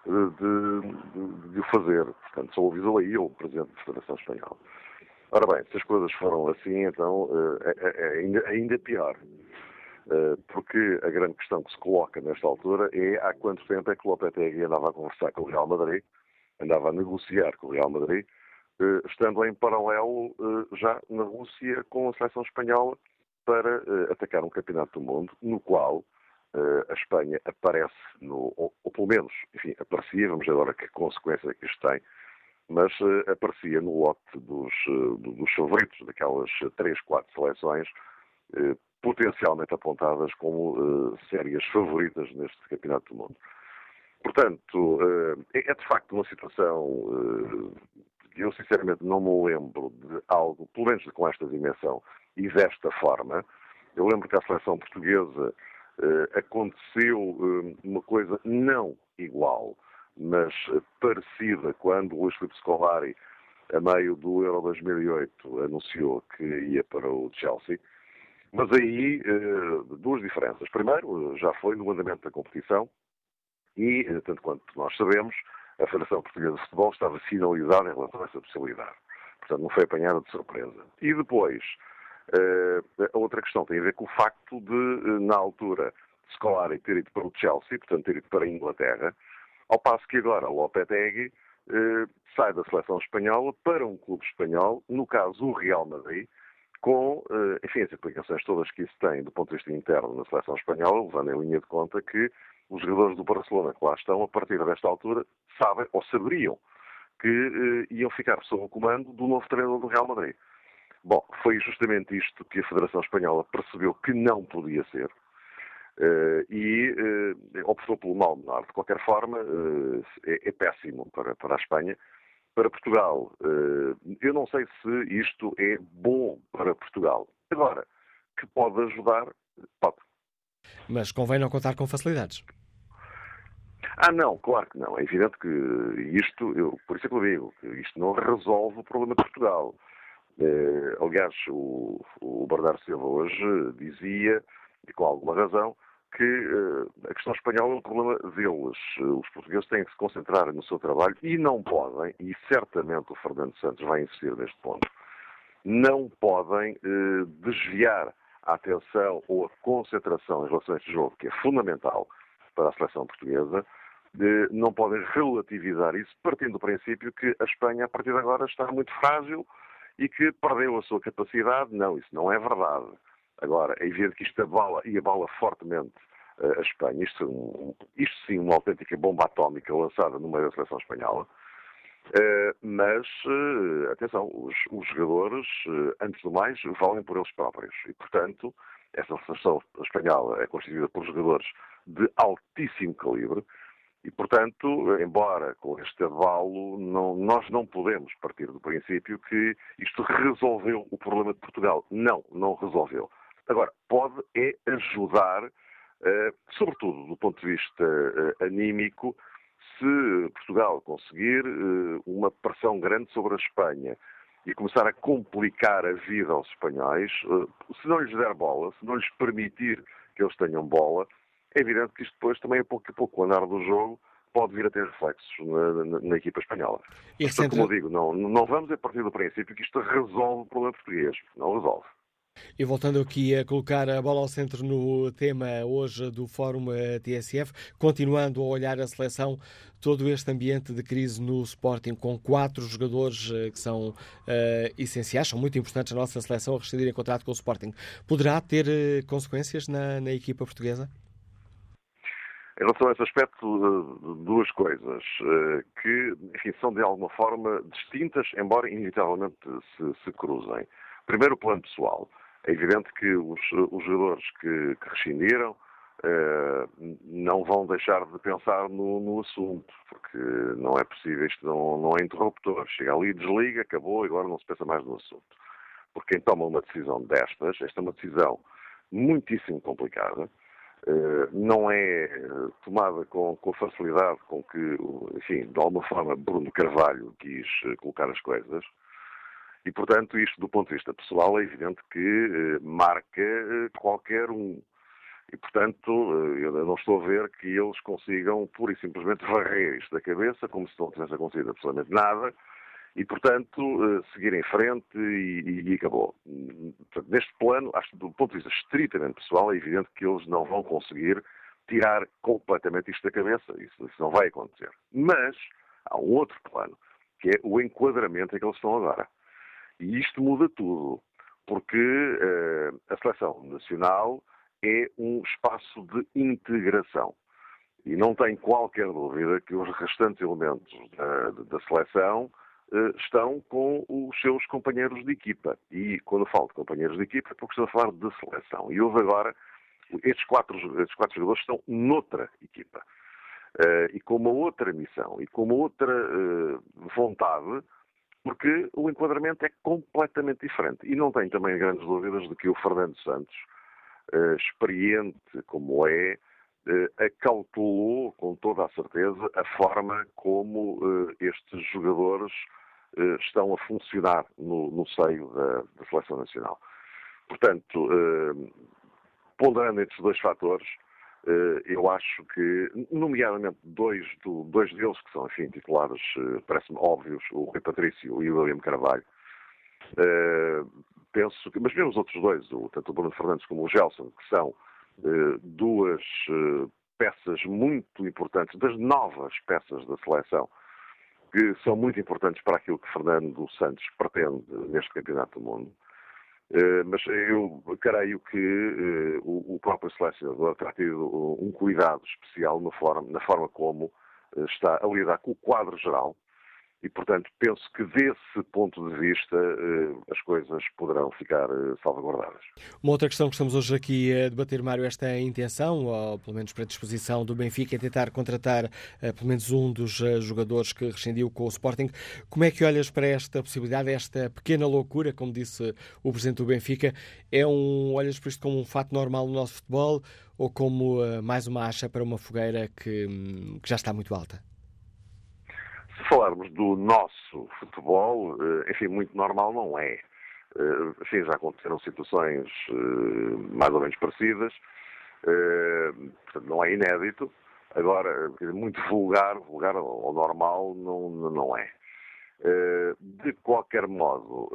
Q: de, de, o fazer. Portanto, só avisou aí o Presidente da Federação Espanhola. Ora bem, se as coisas foram assim, então eh, é, é, é ainda, ainda pior. Eh, porque a grande questão que se coloca nesta altura é há quanto tempo é que o Lopetegui andava a conversar com o Real Madrid, andava a negociar com o Real Madrid eh, estando em paralelo já na Rússia com a seleção espanhola para atacar um campeonato do mundo no qual a Espanha aparece, no, ou, ou, pelo menos, enfim, aparecia, vamos ver agora que consequência é que isto tem, mas aparecia no lote dos, dos favoritos daquelas três, quatro seleções potencialmente apontadas como sérias favoritas neste campeonato do mundo. Portanto, é de facto uma situação eu sinceramente não me lembro de algo, pelo menos com esta dimensão e desta forma. Eu lembro que a seleção portuguesa aconteceu uma coisa não igual, mas parecida, quando Luís Filipe Scolari, a meio do Euro 2008, anunciou que ia para o Chelsea. Mas aí, duas diferenças. Primeiro, já foi no andamento da competição, e, tanto quanto nós sabemos, a Federação Portuguesa de Futebol estava sinalizada em relação a essa possibilidade. Portanto, não foi apanhada de surpresa. E depois, eh, a outra questão tem a ver com o facto de, eh, na altura, Scolari ter ido para o Chelsea, portanto, ter ido para a Inglaterra, ao passo que agora Lopetegui eh, sai da seleção espanhola para um clube espanhol, no caso o Real Madrid, com, enfim, as implicações todas que isso tem do ponto de vista interno na seleção espanhola, levando em linha de conta que os jogadores do Barcelona que lá estão, a partir desta altura, sabem ou saberiam que eh, iam ficar sob o comando do novo treinador do Real Madrid. Bom, foi justamente isto que a Federação Espanhola percebeu que não podia ser uh, e uh, optou pelo mal menor. De qualquer forma, uh, é, é, péssimo para, para a Espanha. Para Portugal, eu não sei se isto é bom para Portugal. Agora, que pode ajudar, pode.
B: Mas convém não contar com facilidades.
Q: Ah, não, claro que não. É evidente que isto, eu, por isso é que eu digo, isto não resolve o problema de Portugal. Eh, aliás, o, o Bernardo Silva hoje dizia, e com alguma razão, que eh, a questão espanhola é um problema deles. Os portugueses têm que se concentrar no seu trabalho e não podem, e certamente o Fernando Santos vai insistir neste ponto, não podem eh, desviar a atenção ou a concentração em relação a este jogo, que é fundamental para a seleção portuguesa, não podem relativizar isso, partindo do princípio que a Espanha, a partir de agora, está muito frágil e que perdeu a sua capacidade. Não, isso não é verdade. Agora, é evidente que isto abala e abala fortemente uh, a Espanha. Isto, isto, sim, uma autêntica bomba atómica lançada no meio da seleção espanhola. Uh, mas, uh, atenção, os, os jogadores, antes do mais, valem por eles próprios. E, portanto, essa seleção espanhola é constituída por jogadores de altíssimo calibre, e, portanto, embora com este avalo, não, nós não podemos partir do princípio que isto resolveu o problema de Portugal. Não, não resolveu. Agora, pode é ajudar, uh, sobretudo do ponto de vista uh, anímico, se Portugal conseguir uh, uma pressão grande sobre a Espanha e começar a complicar a vida aos espanhóis, se não lhes der bola, se não lhes permitir que eles tenham bola, é evidente que isto depois também, a pouco a pouco, o andar do jogo, pode vir a ter reflexos na, na, na equipa espanhola. E Portanto, centro... como eu digo, não, não vamos a partir do princípio que isto resolve o problema português. Não resolve.
B: E voltando aqui a colocar a bola ao centro no tema hoje do Fórum TSF, continuando a olhar a seleção, todo este ambiente de crise no Sporting, com quatro jogadores eh, que são uh, essenciais, são muito importantes na nossa seleção a rescindir em contrato com o Sporting, poderá ter consequências na, na equipa portuguesa?
Q: Em relação a esse aspecto, eh, duas coisas eh, que, enfim, são de alguma forma distintas, embora inevitavelmente se, se cruzem. Primeiro, o plano pessoal. É evidente que os, os jogadores que, que rescindiram eh, não vão deixar de pensar no, no, assunto, porque não é possível, isto não, não é interruptor. Chega ali, desliga, acabou, agora não se pensa mais no assunto. Porque quem toma uma decisão destas, esta é uma decisão muitíssimo complicada, não é eh, tomada com, com, facilidade com que, enfim, de alguma forma Bruno Carvalho quis eh, colocar as coisas. E, portanto, isto do ponto de vista pessoal é evidente que marca qualquer um. E, portanto, eu não estou a ver que eles consigam pura e simplesmente varrer isto da cabeça, como se não tivesse acontecido absolutamente nada, e, portanto, uh, seguir em frente e, e, acabou. Portanto, neste plano, acho que do ponto de vista estritamente pessoal, é evidente que eles não vão conseguir tirar completamente isto da cabeça. Isso, isso não vai acontecer. Mas há um outro plano, que é o enquadramento em que eles estão agora. E isto muda tudo, porque uh, a seleção nacional é um espaço de integração. E não tem qualquer dúvida que os restantes elementos da, da seleção estão com os seus companheiros de equipa. E quando falo de companheiros de equipa, é porque estou a falar de seleção. E houve agora, estes quatro, estes quatro jogadores estão noutra equipa. Uh, e com uma outra missão e com uma outra uh, vontade, porque o enquadramento é completamente diferente. E não tenho também grandes dúvidas de que o Fernando Santos, experiente como é, acautelou com toda a certeza a forma como estes jogadores estão a funcionar no, no seio da, da, Seleção Nacional. Portanto, ponderando estes dois fatores, eh, eu acho que, nomeadamente dois, do, dois deles, que são, enfim, titulares, eh, parece-me óbvios, o Rui Patrício e o William Carvalho, eh, penso que, mas mesmo os outros dois, o, tanto o Bruno Fernandes como o Gelson, que são duas peças muito importantes, das novas peças da seleção, que são muito importantes para aquilo que Fernando Santos pretende neste Campeonato do Mundo. Eh, mas eu creio que o, próprio selecionador terá tido um cuidado especial na forma, como está a lidar com o quadro geral e, portanto, penso que desse ponto de vista eh, as coisas poderão ficar eh, salvaguardadas.
B: Uma outra questão que estamos hoje aqui a debater, Mário, esta intenção, ou pelo menos predisposição do Benfica em tentar contratar eh, pelo menos um dos jogadores que rescindiu com o Sporting. Como é que olhas para esta possibilidade, esta pequena loucura, como disse o Presidente do Benfica? É um, olhas para isto como um fato normal no nosso futebol ou como mais uma acha para uma fogueira que, hum, que já está muito alta?
Q: Falarmos do nosso futebol, eh, enfim, muito normal não é. Eh, enfim, já aconteceram situações eh, mais ou menos parecidas, portanto não é inédito. Agora, muito vulgar, vulgar ou normal não, não é. De qualquer modo,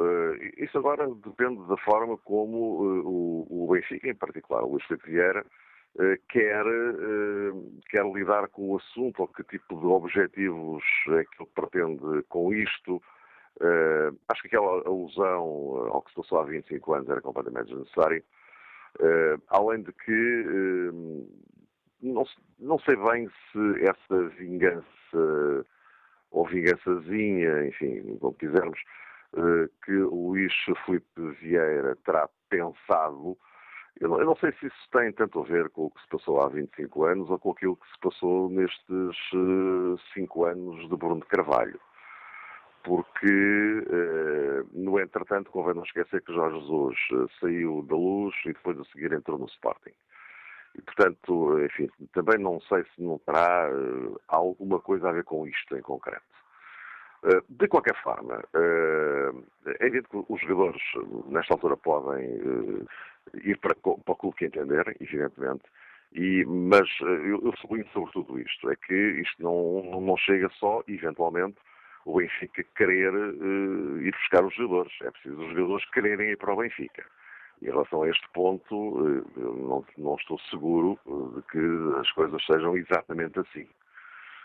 Q: isso agora depende da forma como o Benfica, em particular o Luís Vieira, eh, quer, eh, quer lidar com o assunto ou que tipo de objetivos é que ele pretende com isto. Eh, acho que aquela alusão ao que se passou há 25 anos era completamente desnecessária. Além de que não, não sei bem se essa vingança ou vingançazinha, enfim, como quisermos, que Luís Felipe Vieira terá pensado eu não, eu não, sei se isso tem tanto a ver com o que se passou há 25 anos ou com aquilo que se passou nestes 5 uh, anos de Bruno de Carvalho. Porque, uh, no entretanto, convém não esquecer que Jorge Jesus uh, saiu da luz e depois a seguir entrou no Sporting. E, portanto, enfim, também não sei se não terá alguma coisa a ver com isto em concreto. De qualquer forma, é evidente que os jogadores, nesta altura, podem ir para, para o clube que entenderem, evidentemente, e, mas eh, eu, eu sublinho sobre tudo isto, é que isto não, não chega só, eventualmente, o Benfica querer uh, ir buscar os jogadores. É preciso os jogadores quererem ir para o Benfica. Em relação a este ponto, uh, não, não, estou seguro de que as coisas sejam exatamente assim.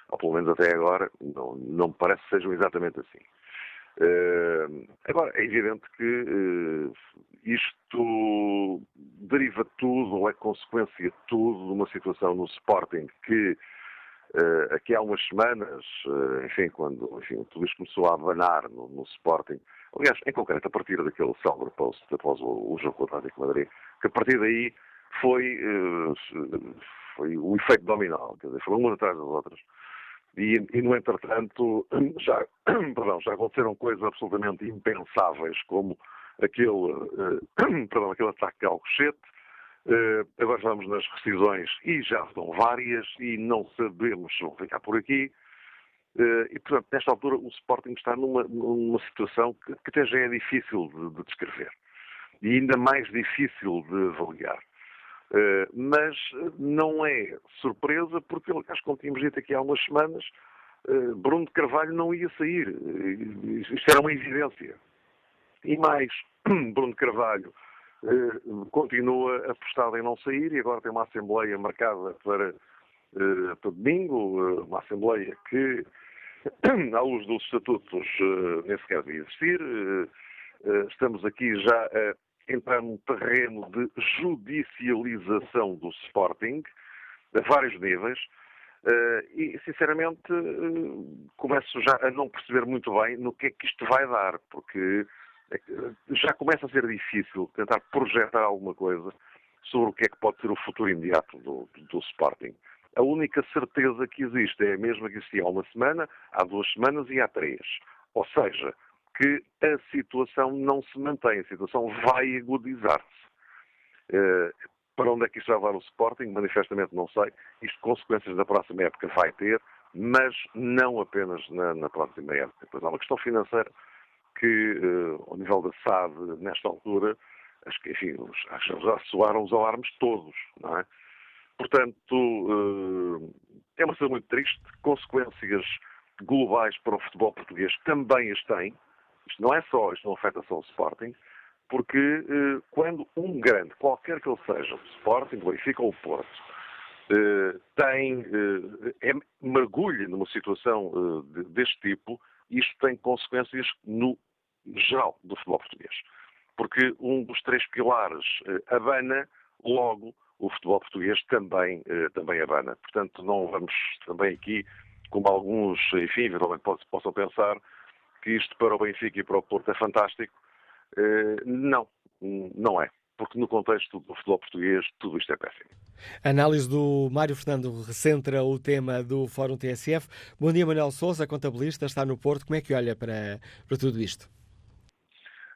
Q: Ou pelo menos até agora, não, não parece que sejam exatamente assim. Uh, agora, é evidente que uh, isto deriva tudo, ou é consequência tudo, de uma situação no Sporting que uh, aqui há umas semanas, enfim, quando enfim, tudo isto começou a abanar no, no, Sporting, aliás, em concreto, a partir daquele célebre post após o, o jogo com o Atlético Madrid, que a partir daí foi, foi o efeito dominó, quer dizer, foram umas atrás das outras. E, e, no entretanto, já, perdão, já aconteceram coisas absolutamente impensáveis, como aquele, uh, perdão, aquele ataque ao Alcochete. Uh, agora estamos nas rescisões e já são várias e não sabemos se vão ficar por aqui. Uh, e, portanto, nesta altura, o Sporting está numa, numa situação que, que até já é difícil de, de descrever e ainda mais difícil de avaliar. Eh, mas não é surpresa, porque, aliás, como tínhamos dito aqui há umas semanas, uh, Bruno de Carvalho não ia sair. Isto era uma evidência. E mais, Bruno de Carvalho continua apostado em não sair e agora tem uma Assembleia marcada para, para domingo, uma Assembleia que à luz dos estatutos, nem sequer devia existir. Estamos aqui já a entrar num terreno de judicialização do Sporting, a vários níveis. e, sinceramente, começo já a não perceber muito bem no que é que isto vai dar, porque já começa a ser difícil tentar projetar alguma coisa sobre o que é que pode ser o futuro imediato do, do Sporting. A única certeza que existe é a mesma que existia há uma semana, há duas semanas e há três. Ou seja, que a situação não se mantém, a situação vai agudizar-se. Uh, para onde é que isto vai levar o Sporting? Manifestamente não sei. Isto consequências da próxima época vai ter, mas não apenas na, na próxima época. Depois há uma questão financeira que, uh, ao nível da SAD, nesta altura, acho que, enfim, acho que já soaram os alarmes todos, não é? Portanto, uh, é uma situação muito triste, consequências globais para o futebol português também as tem. Isto não é só, isto não afeta só o Sporting, porque uh, quando um grande, qualquer que ele seja, o Sporting, o Benfica ou o Porto, uh, tem, é, mergulha numa situação de, deste tipo, isto tem consequências no geral do futebol português. Porque um dos três pilares abana, logo o futebol português também, também abana. Portanto, não vamos também aqui, como alguns, enfim, eventualmente possam pensar, que isto para o Benfica e para o Porto é fantástico. Uh, não, não é porque no contexto do futebol português tudo isto é péssimo.
B: A análise do Mário Fernando recentra o tema do Fórum TSF. Bom dia, Manuel Souza, contabilista, está no Porto. Como é que olha para, para tudo isto?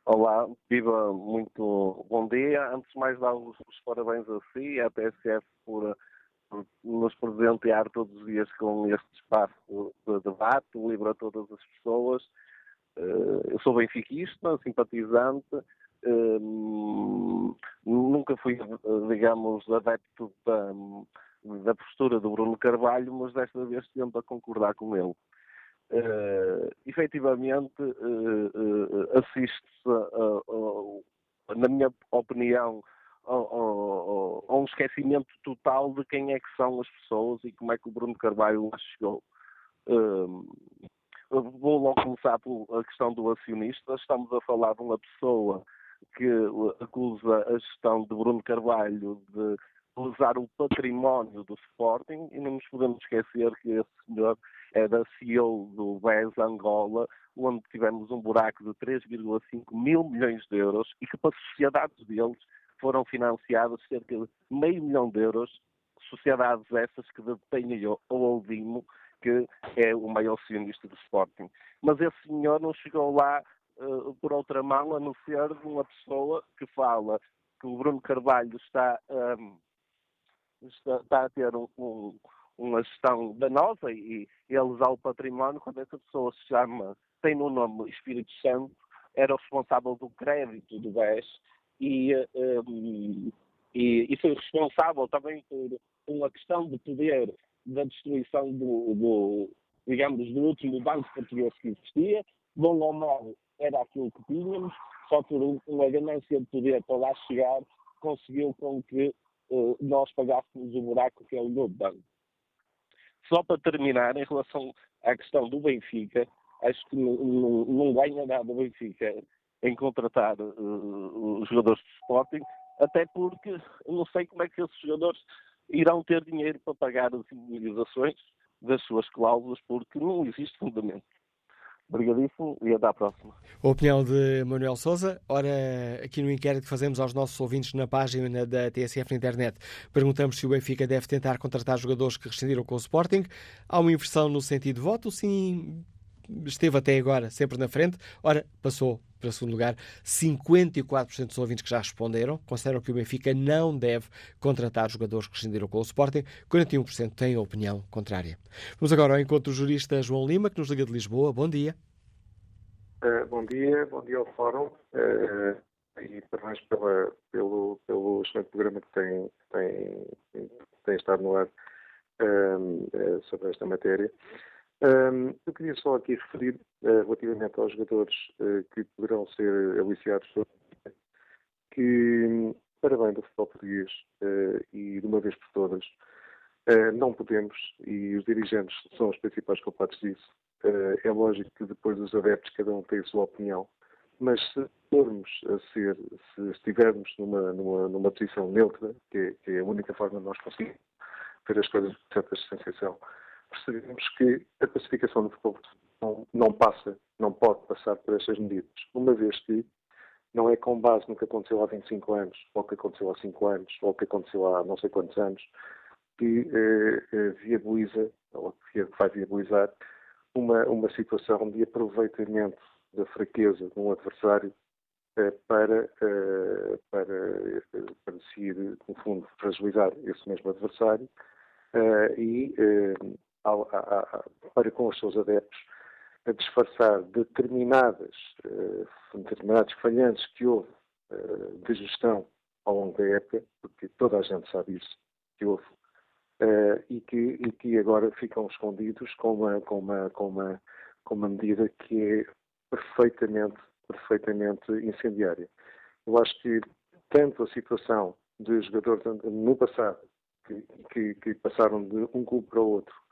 R: Olá, viva muito bom dia. Antes de mais, dar os, os parabéns a si e à TSF por, por, nos presentear todos os dias com este espaço de debate, livre a todas as pessoas. Eh, eu sou benfiquista, simpatizante, Hum, nunca fui, digamos, adepto da, da postura do Bruno Carvalho, mas desta vez tento a concordar com ele. Uh, efetivamente, uh, uh, assiste-se, na minha opinião, a, um esquecimento total de quem é que são as pessoas e como é que o Bruno Carvalho lá chegou. Uh, vou logo começar pela questão do acionista. Estamos a falar de uma pessoa que acusa a gestão de Bruno Carvalho de usar o património do Sporting e não nos podemos esquecer que esse senhor é da CEO do BES Angola, onde tivemos um buraco de 3,5 mil milhões de euros e que para sociedades deles foram financiadas cerca de meio milhão de euros, sociedades essas que detêm o Oldimo, que é o maior acionista do Sporting. Mas esse senhor não chegou lá uh, por outra mão, a não ser de uma pessoa que fala que o Bruno Carvalho está, um, está, está, a ter um, um, uma gestão danosa e, e usar o património, quando essa pessoa se chama, tem no nome Espírito Santo, era o responsável do crédito do BES e, um, e, e, foi responsável também por uma questão de poder da destruição do, do digamos, do último banco português que existia, bom ou mau, era aquilo que tínhamos, só por uma ganância de poder para lá chegar, conseguiu com que uh, nós pagássemos o buraco que é o novo banco. Só para terminar, em relação à questão do Benfica, acho que não, não ganha nada o Benfica em contratar uh, os jogadores de Sporting, até porque não sei como é que esses jogadores irão ter dinheiro para pagar as indemnizações das suas cláusulas, porque não existe fundamento. Obrigadíssimo e até à próxima.
B: A opinião de Manuel Souza. Ora, aqui no inquérito que fazemos aos nossos ouvintes na página da TSF na internet, perguntamos se o Benfica deve tentar contratar jogadores que rescindiram com o Sporting. Há uma inversão no sentido de voto, sim, esteve até agora sempre na frente. Ora, passou para segundo lugar. 54% dos ouvintes que já responderam consideram que o Benfica não deve contratar jogadores que rescindiram com o Sporting. 41% têm opinião contrária. Vamos agora ao encontro do jurista João Lima, que nos liga de Lisboa. Bom dia.
S: Uh, bom dia, bom dia ao Fórum. Uh, e parabéns pela, pelo, pelo excelente programa que tem, tem, tem estado no ar uh, sobre esta matéria. Um, eu queria só aqui referir, uh, relativamente aos jogadores uh, que poderão ser aliciados, que, para bem do futebol português uh, e de uma vez por todas, não podemos, e os dirigentes são os principais culpados disso, é lógico que depois os adeptos cada um tem a sua opinião, mas se formos a ser, se estivermos numa, numa, numa posição neutra, que é, que é, a única forma de nós conseguirmos ver as coisas com certa distanciação, percebemos que a pacificação do futebol não, não passa, não pode passar por estas medidas, uma vez que não é com base no que aconteceu há 25 anos, ou o que aconteceu há 5 anos, ou o que aconteceu há não sei quantos anos, que eh, eh, viabiliza, ou que vai viabilizar, uma, uma situação de aproveitamento da fraqueza de um adversário eh, para, eh, para, eh, para decidir, no fundo, fragilizar esse mesmo adversário eh, e ao, a, a, para com os seus adeptos a disfarçar determinadas, determinados falhantes que houve de gestão ao longo da época, porque toda a gente sabe isso, que houve, uh, e, que, e que agora ficam escondidos com uma, com uma, com uma, com uma medida que é perfeitamente, perfeitamente incendiária. Eu acho que tanto a situação de jogadores no passado, que, que, que passaram de um clube para o outro, uh,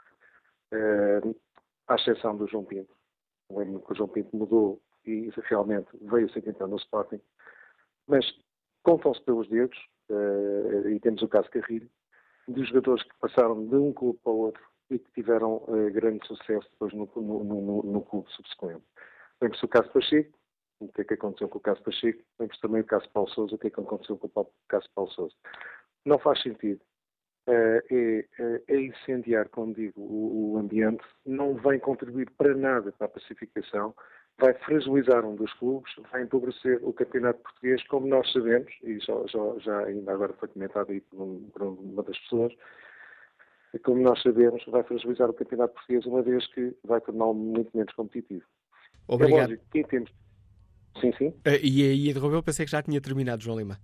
S: à exceção do João Pinto, lembro que o João Pinto mudou e realmente veio se então no Sporting, mas contam-se pelos dedos, uh, e temos o caso Carrilho, de jogadores que passaram de um clube para o outro e que tiveram uh, grande sucesso depois no, no, no, no clube subsequente. Lembra-se o caso Pacheco, o que é que aconteceu com o caso Pacheco, lembra-se também o caso Paulo Souza, o que é que aconteceu com o caso Paulo Souza. Não faz sentido. Uh, é, é, é, incendiar, como digo, o, o, ambiente, não vem contribuir para nada para a pacificação, vai fragilizar um dos clubes, vai empobrecer o campeonato português, como nós sabemos, e já, já, já ainda agora foi comentado aí por, um, por, uma das pessoas, como nós sabemos, vai fragilizar o campeonato português, uma vez que vai torná-lo muito menos competitivo.
B: Obrigado. É
S: lógico que temos... Sim, sim.
B: Uh, e aí interrompeu, pensei que já tinha terminado, João Lima.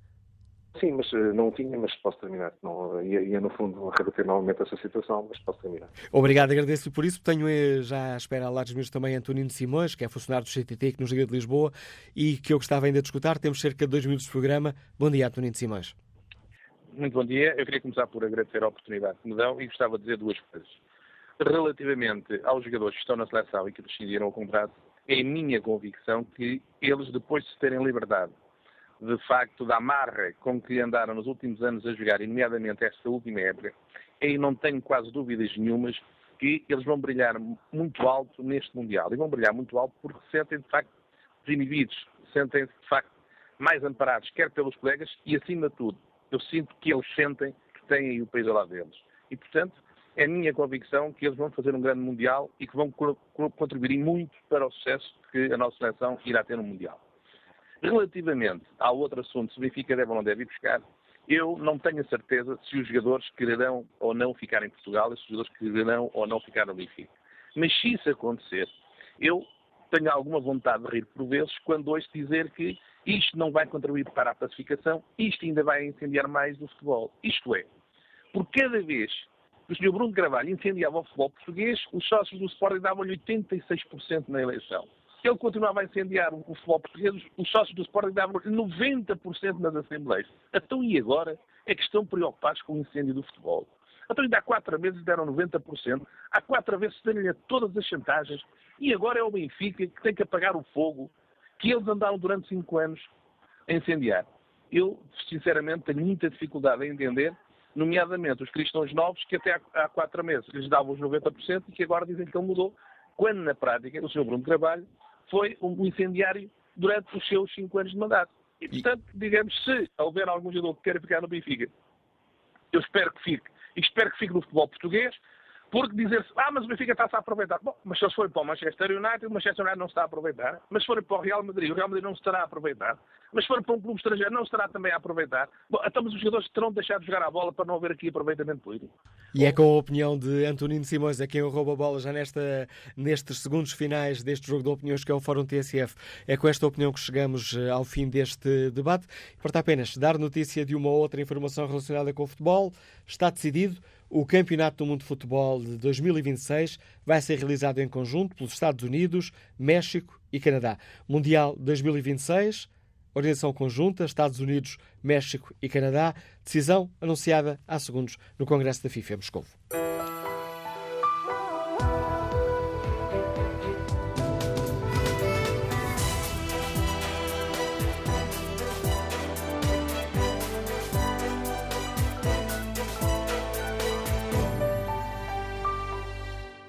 S: Sim, mas uh, não tinha, mas posso terminar. Não, ia, ia, no fundo, rebater novamente essa situação, mas posso terminar.
B: Obrigado, agradeço-lhe por isso. Tenho eh, já à espera lá dos meus também Antonino Simões, que é funcionário do CTT, que nos liga de Lisboa e que eu gostava ainda de escutar. Temos cerca de dois minutos de programa. Bom dia, Antonino Simões.
T: Muito bom dia. Eu queria começar por agradecer a oportunidade que me dão e gostava de dizer duas coisas. Relativamente aos jogadores que estão na seleção e que decidiram o contrato, é minha convicção que eles, depois de se terem liberdade de facto da amarra com que andaram nos últimos anos a jogar, e nomeadamente esta última época, aí não tenho quase dúvidas nenhumas que eles vão brilhar muito alto neste Mundial. E vão brilhar muito alto porque se sentem, de facto, desinibidos, sentem-se, de facto, mais amparados, quer pelos colegas e, acima de tudo, eu sinto que eles sentem que têm aí o país ao lado deles. E, portanto, é minha convicção que eles vão fazer um grande Mundial e que vão contribuir muito para o sucesso que a nossa seleção irá ter no Mundial. Relativamente ao outro assunto, se o Benfica deve ou não deve ir buscar, eu não tenho a certeza se os jogadores quererão ou não ficar em Portugal e se os jogadores quererão ou não ficar no Benfica. Mas se isso acontecer, eu tenho alguma vontade de rir por vezes quando ouço dizer que isto não vai contribuir para a pacificação, isto ainda vai incendiar mais o futebol. Isto é, por cada vez que o Sr. Bruno Carvalho incendiava o futebol português, os sócios do Sporting davam-lhe 86% na eleição ele continuava a incendiar o, futebol português, os sócios do Sporting davam 90% nas assembleias. Então e agora é que estão preocupados com o incêndio do futebol? Então ainda há quatro meses deram 90%, há quatro vezes deram-lhe todas as chantagens, e agora é o Benfica que tem que apagar o fogo que eles andaram durante cinco anos a incendiar. Eu, sinceramente, tenho muita dificuldade em entender, nomeadamente os cristãos novos, que até há quatro meses lhes davam os 90% e que agora dizem que ele mudou, quando na prática o Sr. Bruno Trabalho foi um incendiário durante os seus cinco anos de mandato. E, portanto, digamos, se houver algum jogador que queira ficar no Benfica, eu espero que fique. E espero que fique no futebol português, porque dizer-se, ah, mas o Benfica está-se a aproveitar. Bom, mas se eles forem para o Manchester United, o Manchester United não se está a aproveitar. Mas se forem para o Real Madrid, o Real Madrid não se estará a aproveitar. Mas se forem para um clube estrangeiro, não se estará também a aproveitar. Bom, então os jogadores terão deixado de jogar a bola para não haver aqui aproveitamento político.
B: E é com a opinião de Antonino Simões, a quem eu roubo a bola já nesta, nestes segundos finais deste jogo de opiniões que é o Fórum TSF. É com esta opinião que chegamos eh, ao fim deste debate. Importa apenas dar notícia de uma ou outra informação relacionada com o futebol. Está decidido. O Campeonato do Mundo de Futebol de 2026 vai ser realizado em conjunto pelos Estados Unidos, México e Canadá. Mundial 2026, organização conjunta, Estados Unidos, México e Canadá. Decisão anunciada há segundos no Congresso da FIFA em Moscou.